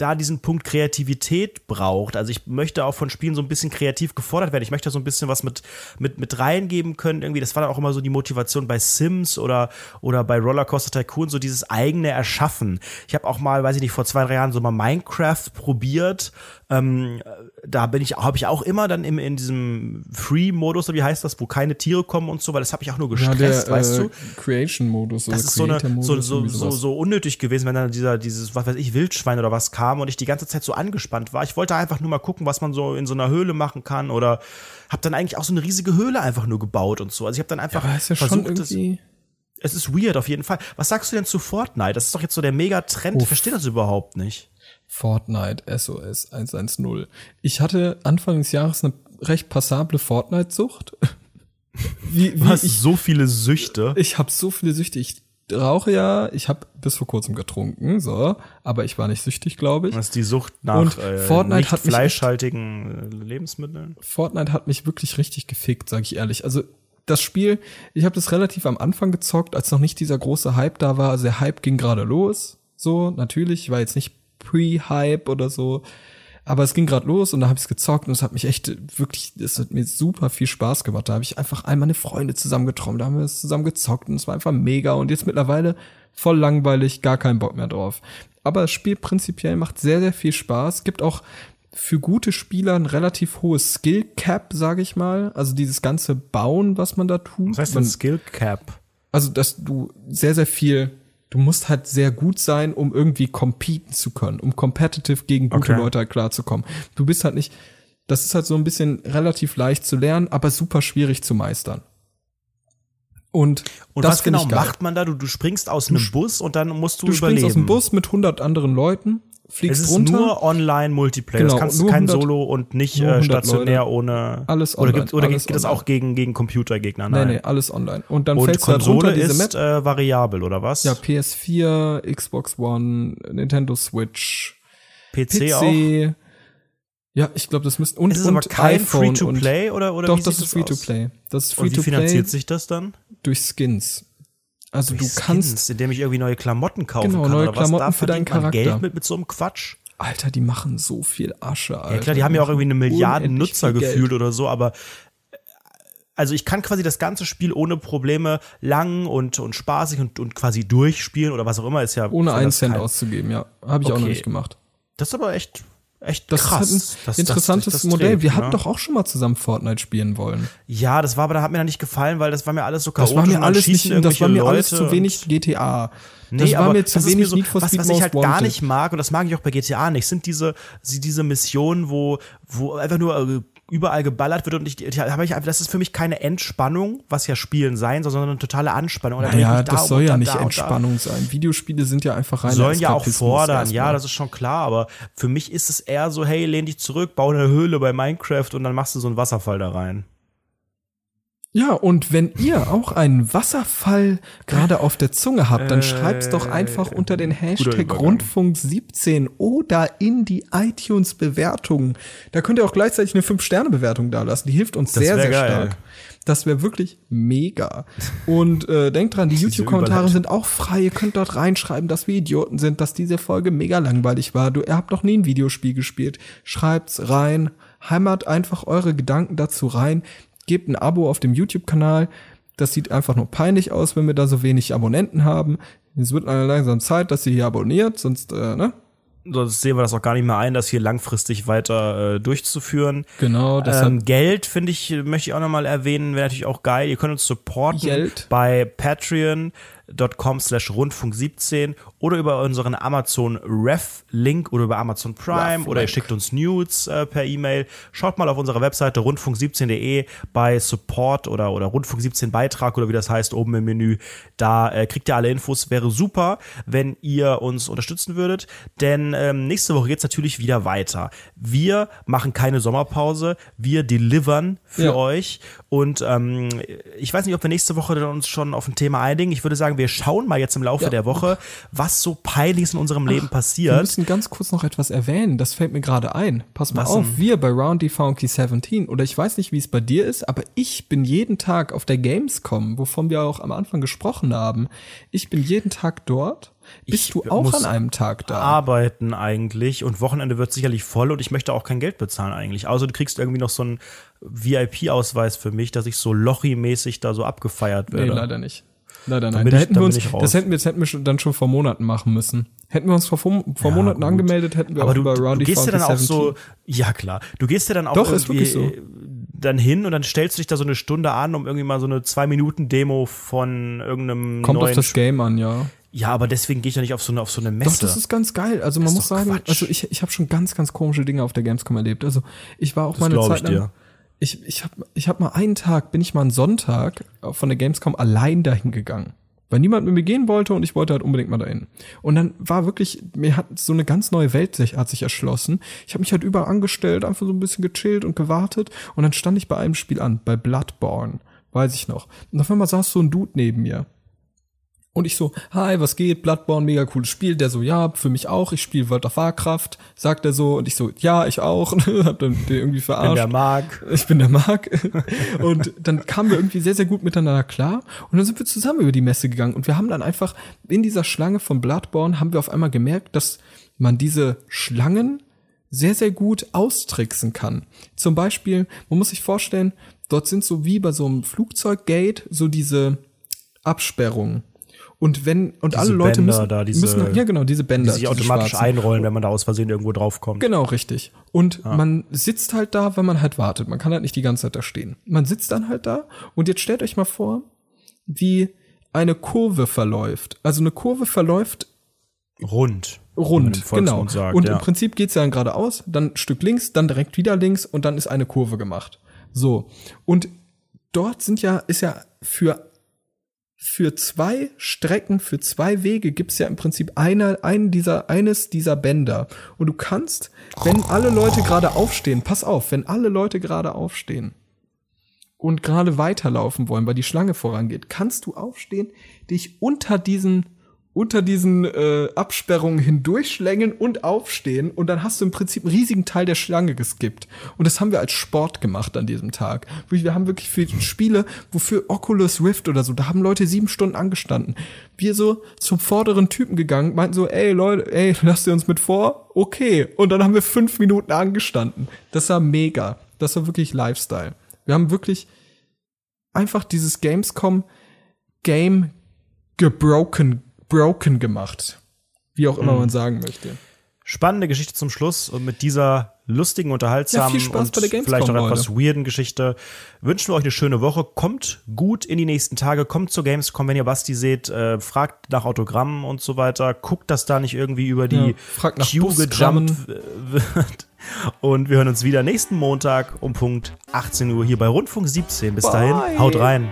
S4: da diesen Punkt Kreativität braucht. Also ich möchte auch von Spielen so ein bisschen kreativ gefordert werden. Ich möchte so ein bisschen was mit, mit, mit reingeben können. Irgendwie, das war dann auch immer so die Motivation bei Sims oder, oder bei Rollercoaster Tycoon, so dieses eigene Erschaffen. Ich habe auch mal, weiß ich nicht, vor zwei, drei Jahren so mal Minecraft probiert. Ähm, da bin ich, habe ich auch immer dann im, in diesem Free-Modus, oder wie heißt das, wo keine Tiere kommen und so, weil das habe ich auch nur
S3: Ja,
S4: gestresst,
S3: der
S4: weißt
S3: äh,
S4: du?
S3: Creation-Modus oder
S4: Das ist so, eine, so, so, so, so unnötig gewesen, wenn dann dieser, dieses, was weiß ich, Wildschwein oder was kam und ich die ganze Zeit so angespannt war. Ich wollte einfach nur mal gucken, was man so in so einer Höhle machen kann oder habe dann eigentlich auch so eine riesige Höhle einfach nur gebaut und so. Also ich habe dann einfach
S3: Aber ist ja schon
S4: versucht, das,
S3: irgendwie.
S4: es ist weird auf jeden Fall. Was sagst du denn zu Fortnite? Das ist doch jetzt so der Mega-Trend. Ich verstehe das überhaupt nicht.
S3: Fortnite SOS 110. Ich hatte Anfang des Jahres eine recht passable Fortnite-Sucht. Wie, wie
S4: Du hast
S3: ich,
S4: so viele Süchte.
S3: ich habe so viele Süchte. Ich rauche ja, ich habe bis vor kurzem getrunken, so, aber ich war nicht süchtig, glaube ich.
S4: Das ist die Sucht nach
S3: Und
S4: äh,
S3: Fortnite
S4: nicht
S3: hat mich
S4: fleischhaltigen äh, Lebensmitteln.
S3: Fortnite hat mich wirklich richtig gefickt, sage ich ehrlich. Also das Spiel, ich habe das relativ am Anfang gezockt, als noch nicht dieser große Hype da war. Also der Hype ging gerade los, so natürlich, ich war jetzt nicht Pre-Hype oder so, aber es ging gerade los und da habe ich es gezockt und es hat mich echt wirklich, es hat mir super viel Spaß gemacht. Da habe ich einfach all meine Freunde zusammengetrommelt, da haben wir es zusammen gezockt und es war einfach mega und jetzt mittlerweile voll langweilig, gar keinen Bock mehr drauf. Aber das Spiel prinzipiell macht sehr, sehr viel Spaß. Gibt auch für gute Spieler ein relativ hohes Skill Cap, sage ich mal. Also dieses ganze Bauen, was man da tut.
S4: Was heißt denn Skill Cap?
S3: also, dass du sehr, sehr viel, du musst halt sehr gut sein, um irgendwie competen zu können, um competitive gegen gute
S4: Okay.
S3: Leute halt klarzukommen. Du bist halt nicht, das ist halt so ein bisschen relativ leicht zu lernen, aber super schwierig zu meistern. Und,
S4: Und
S3: das
S4: was genau macht man da? Du, du springst aus einem Bus und dann musst du,
S3: Du
S4: überleben.
S3: springst aus dem Bus mit 100 anderen Leuten,
S4: Es
S3: fliegst
S4: ist
S3: runter.
S4: nur Online-Multiplayer.
S3: Genau,
S4: das kannst du kein
S3: 100
S4: Solo und nicht äh,
S3: 100
S4: stationär
S3: Leute.
S4: ohne.
S3: Alles
S4: oder
S3: online,
S4: gibt, oder
S3: alles
S4: geht das
S3: online.
S4: auch gegen, gegen Computergegner?
S3: nee,
S4: Nein.
S3: nee, alles online. Und dann
S4: und
S3: fällst du halt runter
S4: Konsole ist äh, variabel, oder was?
S3: Ja, PS4, Xbox One, Nintendo Switch,
S4: PC, auch.
S3: PC. Ja, ich glaube, das müsste und
S4: Ist es
S3: und
S4: aber kein Free-to-Play oder, oder
S3: doch,
S4: wie
S3: das ist Free to
S4: aus?
S3: Play. Das ist Free
S4: Und wie finanziert sich das dann?
S3: durch Skins. Also du kannst,
S4: Skins, indem ich irgendwie neue Klamotten kaufen
S3: Genau,
S4: kann.
S3: neue
S4: oder was?
S3: Klamotten
S4: Da
S3: für deinen Charakter.
S4: Geld mit, mit so einem Quatsch.
S3: Alter, die machen so viel Asche, Alter.
S4: Ja klar, die haben ja auch irgendwie eine Milliarde
S3: Unendlich
S4: Nutzer gefühlt oder so, aber äh, also ich kann quasi das ganze Spiel ohne Probleme lang und, und spaßig und, und quasi durchspielen oder was auch immer ist ja.
S3: Ohne einen Cent auszugeben, ja. Habe ich auch noch
S4: Okay.
S3: nicht gemacht.
S4: Das ist aber echt, echt
S3: Das
S4: krass.
S3: ist halt ein interessantes
S4: dass sich das
S3: Modell.
S4: trägt,
S3: Wir
S4: ne?
S3: hatten doch auch schon mal zusammen Fortnite spielen wollen.
S4: Ja, das war aber, da hat mir dann nicht gefallen, weil das war mir alles so
S3: Das
S4: chaotisch.
S3: war
S4: und
S3: mir alles nicht, das war mir alles zu wenig GTA.
S4: Nee,
S3: das war
S4: aber
S3: mir zu
S4: das
S3: wenig
S4: so,
S3: Need for
S4: was,
S3: Speed
S4: was ich
S3: Most
S4: halt gar
S3: Wanted.
S4: nicht mag, und das mag ich auch bei GTA nicht, sind diese, sie- diese Missionen, wo, wo einfach nur äh, überall geballert wird und ich, ich, hab ich einfach, das ist für mich keine Entspannung, was ja Spielen sein soll, sondern eine totale Anspannung.
S3: Naja,
S4: da
S3: das soll ja nicht
S4: da und da.
S3: Entspannung sein. Videospiele sind ja einfach rein.
S4: sollen ja auch fordern, ja, das ist schon klar, aber für mich ist es eher so, hey, lehn dich zurück, bau eine Höhle bei Minecraft und dann machst du so einen Wasserfall da rein.
S3: Ja, und wenn ihr auch einen Wasserfall gerade auf der Zunge habt, dann
S4: Äh,
S3: schreibt's doch einfach unter den Hashtag. Rundfunk 17 oder in die iTunes-Bewertungen. Da könnt ihr auch gleichzeitig eine 5-Sterne-Bewertung da lassen. Die hilft uns
S4: Das
S3: sehr, sehr
S4: geil.
S3: stark. Das wäre wirklich mega. Und äh, denkt dran, die YouTube-Kommentare sind auch frei. Ihr könnt dort reinschreiben, dass wir Idioten sind, dass diese Folge mega langweilig war. Du, ihr habt noch nie ein Videospiel gespielt. Schreibt's rein. Heimert einfach eure Gedanken dazu rein. Gebt ein Abo auf dem YouTube-Kanal. Das sieht einfach nur peinlich aus, wenn wir da so wenig Abonnenten haben. Es wird eine langsam Zeit, dass ihr hier abonniert, sonst, äh, ne?
S4: sonst sehen wir das auch gar nicht mehr ein, das hier langfristig weiter äh, durchzuführen.
S3: Genau,
S4: Ähm, Geld finde ich, möchte ich auch nochmal erwähnen, wäre natürlich auch geil. Ihr könnt uns supporten
S3: Geld.
S4: bei patreon.com slash rundfunk 17 oder über unseren Amazon Ref Link oder über Amazon Prime oder ihr schickt uns Nudes äh, per E-Mail. Schaut mal auf unserer Webseite rundfunk17.de bei Support oder, oder Rundfunk 17 Beitrag oder wie das heißt oben im Menü. Da äh, kriegt ihr alle Infos. Wäre super, wenn ihr uns unterstützen würdet, denn ähm, nächste Woche geht's natürlich wieder weiter. Wir machen keine Sommerpause, wir delivern für
S3: Ja.
S4: euch und ähm, ich weiß nicht, ob wir nächste Woche dann uns schon auf ein Thema einigen. Ich würde sagen, wir schauen mal jetzt im Laufe
S3: Ja.
S4: der Woche, was so peinliches in unserem Leben
S3: Wir
S4: passiert.
S3: müssen ganz kurz noch etwas erwähnen. Das fällt mir gerade ein. Pass mal
S4: Was
S3: auf.
S4: denn?
S3: Wir bei Roundy Funky 17 oder ich weiß nicht, wie es bei dir ist, aber ich bin jeden Tag auf der Gamescom, wovon wir auch am Anfang gesprochen haben. Ich bin jeden Tag dort. Bist
S4: Ich
S3: du auch an einem Tag da?
S4: arbeiten eigentlich und Wochenende wird sicherlich voll und ich möchte auch kein Geld bezahlen eigentlich. Außer du kriegst irgendwie noch so einen VIP-Ausweis für mich, dass ich so Lochi-mäßig da so abgefeiert
S3: Nee,
S4: werde.
S3: leider nicht. Leider nein. Da
S4: ich-
S3: hätten
S4: dann
S3: wir uns,
S4: ich
S3: das hätten wir, das hätten wir dann schon vor Monaten machen müssen. Hätten wir uns vor, vor vor Monaten
S4: gut.
S3: angemeldet, hätten wir
S4: Aber
S3: auch
S4: du,
S3: über
S4: du
S3: Roundy
S4: gehst ja dann auch
S3: 17.
S4: so, ja klar, du gehst ja dann auch
S3: Doch,
S4: irgendwie
S3: so.
S4: dann hin und dann stellst du dich da so eine Stunde an, um irgendwie mal so eine zwei Minuten Demo von irgendeinem
S3: Kommt
S4: neuen
S3: auf das Game an, ja.
S4: Ja, aber deswegen gehe ich ja nicht auf so eine auf so eine
S3: Doch,
S4: Messe.
S3: das ist ganz geil. Also man muss
S4: doch
S3: sagen,
S4: Quatsch.
S3: also ich, ich habe schon ganz, ganz komische Dinge auf der Gamescom erlebt. Also ich war auch
S4: Das
S3: mal eine Zeit
S4: ich
S3: lang.
S4: dir.
S3: Ich, ich habe ich hab mal einen Tag, bin ich mal einen Sonntag von der Gamescom allein dahin gegangen. Weil niemand mit mir gehen wollte und ich wollte halt unbedingt mal dahin. Und dann war wirklich, mir hat so eine ganz neue Welt sich, hat sich erschlossen. Ich habe mich halt überall angestellt, einfach so ein bisschen gechillt und gewartet. Und dann stand ich bei einem Spiel an, bei Bloodborne, weiß ich noch. Und auf einmal saß so ein Dude neben mir. Und ich so, hi, was geht? Bloodborne, mega cooles Spiel. Der so, ja, für mich auch. Ich spiele World of Warcraft. Sagt er so. Und ich so, ja, ich auch. Hab dann den irgendwie
S4: bin
S3: verarscht.
S4: der Mark.
S3: Ich bin der Marc. Und dann kamen wir irgendwie sehr, sehr gut miteinander klar. Und dann sind wir zusammen über die Messe gegangen. Und wir haben dann einfach in dieser Schlange von Bloodborne haben wir auf einmal gemerkt, dass man diese Schlangen sehr, sehr gut austricksen kann. Zum Beispiel, man muss sich vorstellen, dort sind so wie bei so einem Flugzeuggate so diese Absperrungen. Und wenn, und alle Leute
S4: Bänder
S3: müssen,
S4: da, diese-
S3: müssen, ja genau, diese
S4: Die
S3: Bänder.
S4: sich
S3: diese
S4: automatisch
S3: schwarzen.
S4: einrollen, wenn man da aus Versehen irgendwo draufkommt.
S3: Genau, richtig. Und man sitzt halt da, wenn man halt wartet. Man kann halt nicht die ganze Zeit da stehen. Man sitzt dann halt da und jetzt stellt euch mal vor, wie eine Kurve verläuft. Also eine Kurve verläuft
S4: Rund.
S3: rund, genau.
S4: Sagt,
S3: und
S4: ja.
S3: im Prinzip geht's ja dann geradeaus, dann ein Stück links, dann direkt wieder links und dann ist eine Kurve gemacht. So. Und dort sind ja, ist ja für für zwei Strecken, für zwei Wege gibt's ja im Prinzip eine, einen dieser, eines dieser Bänder. Und du kannst, wenn alle Leute gerade aufstehen, pass auf, wenn alle Leute gerade aufstehen und gerade weiterlaufen wollen, weil die Schlange vorangeht, kannst du aufstehen, dich unter diesen unter diesen äh, Absperrungen hindurchschlängeln und aufstehen und dann hast du im Prinzip einen riesigen Teil der Schlange geskippt. Und das haben wir als Sport gemacht an diesem Tag. Wir haben wirklich für Spiele, wofür Oculus Rift oder so, da haben Leute sieben Stunden angestanden. Wir so zum vorderen Typen gegangen, meinten so, ey Leute, ey, lasst ihr uns mit vor? Okay. Und dann haben wir fünf Minuten angestanden. Das war mega. Das war wirklich Lifestyle. Wir haben wirklich einfach dieses Gamescom Game gebroken, broken gemacht. Wie auch
S4: Mhm.
S3: immer man sagen möchte.
S4: Spannende Geschichte zum Schluss und mit dieser lustigen, unterhaltsamen
S3: Ja,
S4: und vielleicht auch
S3: Leute.
S4: etwas weirden Geschichte wünschen wir euch eine schöne Woche. Kommt gut in die nächsten Tage, kommt zur Gamescom, wenn ihr Basti seht, äh, fragt nach Autogrammen und so weiter, guckt, dass da nicht irgendwie über die
S3: Ja,
S4: Queue gejumpt wird. Und wir hören uns wieder nächsten Montag um Punkt 18 Uhr hier bei Rundfunk 17. Bis dahin,
S3: Bye.
S4: haut rein.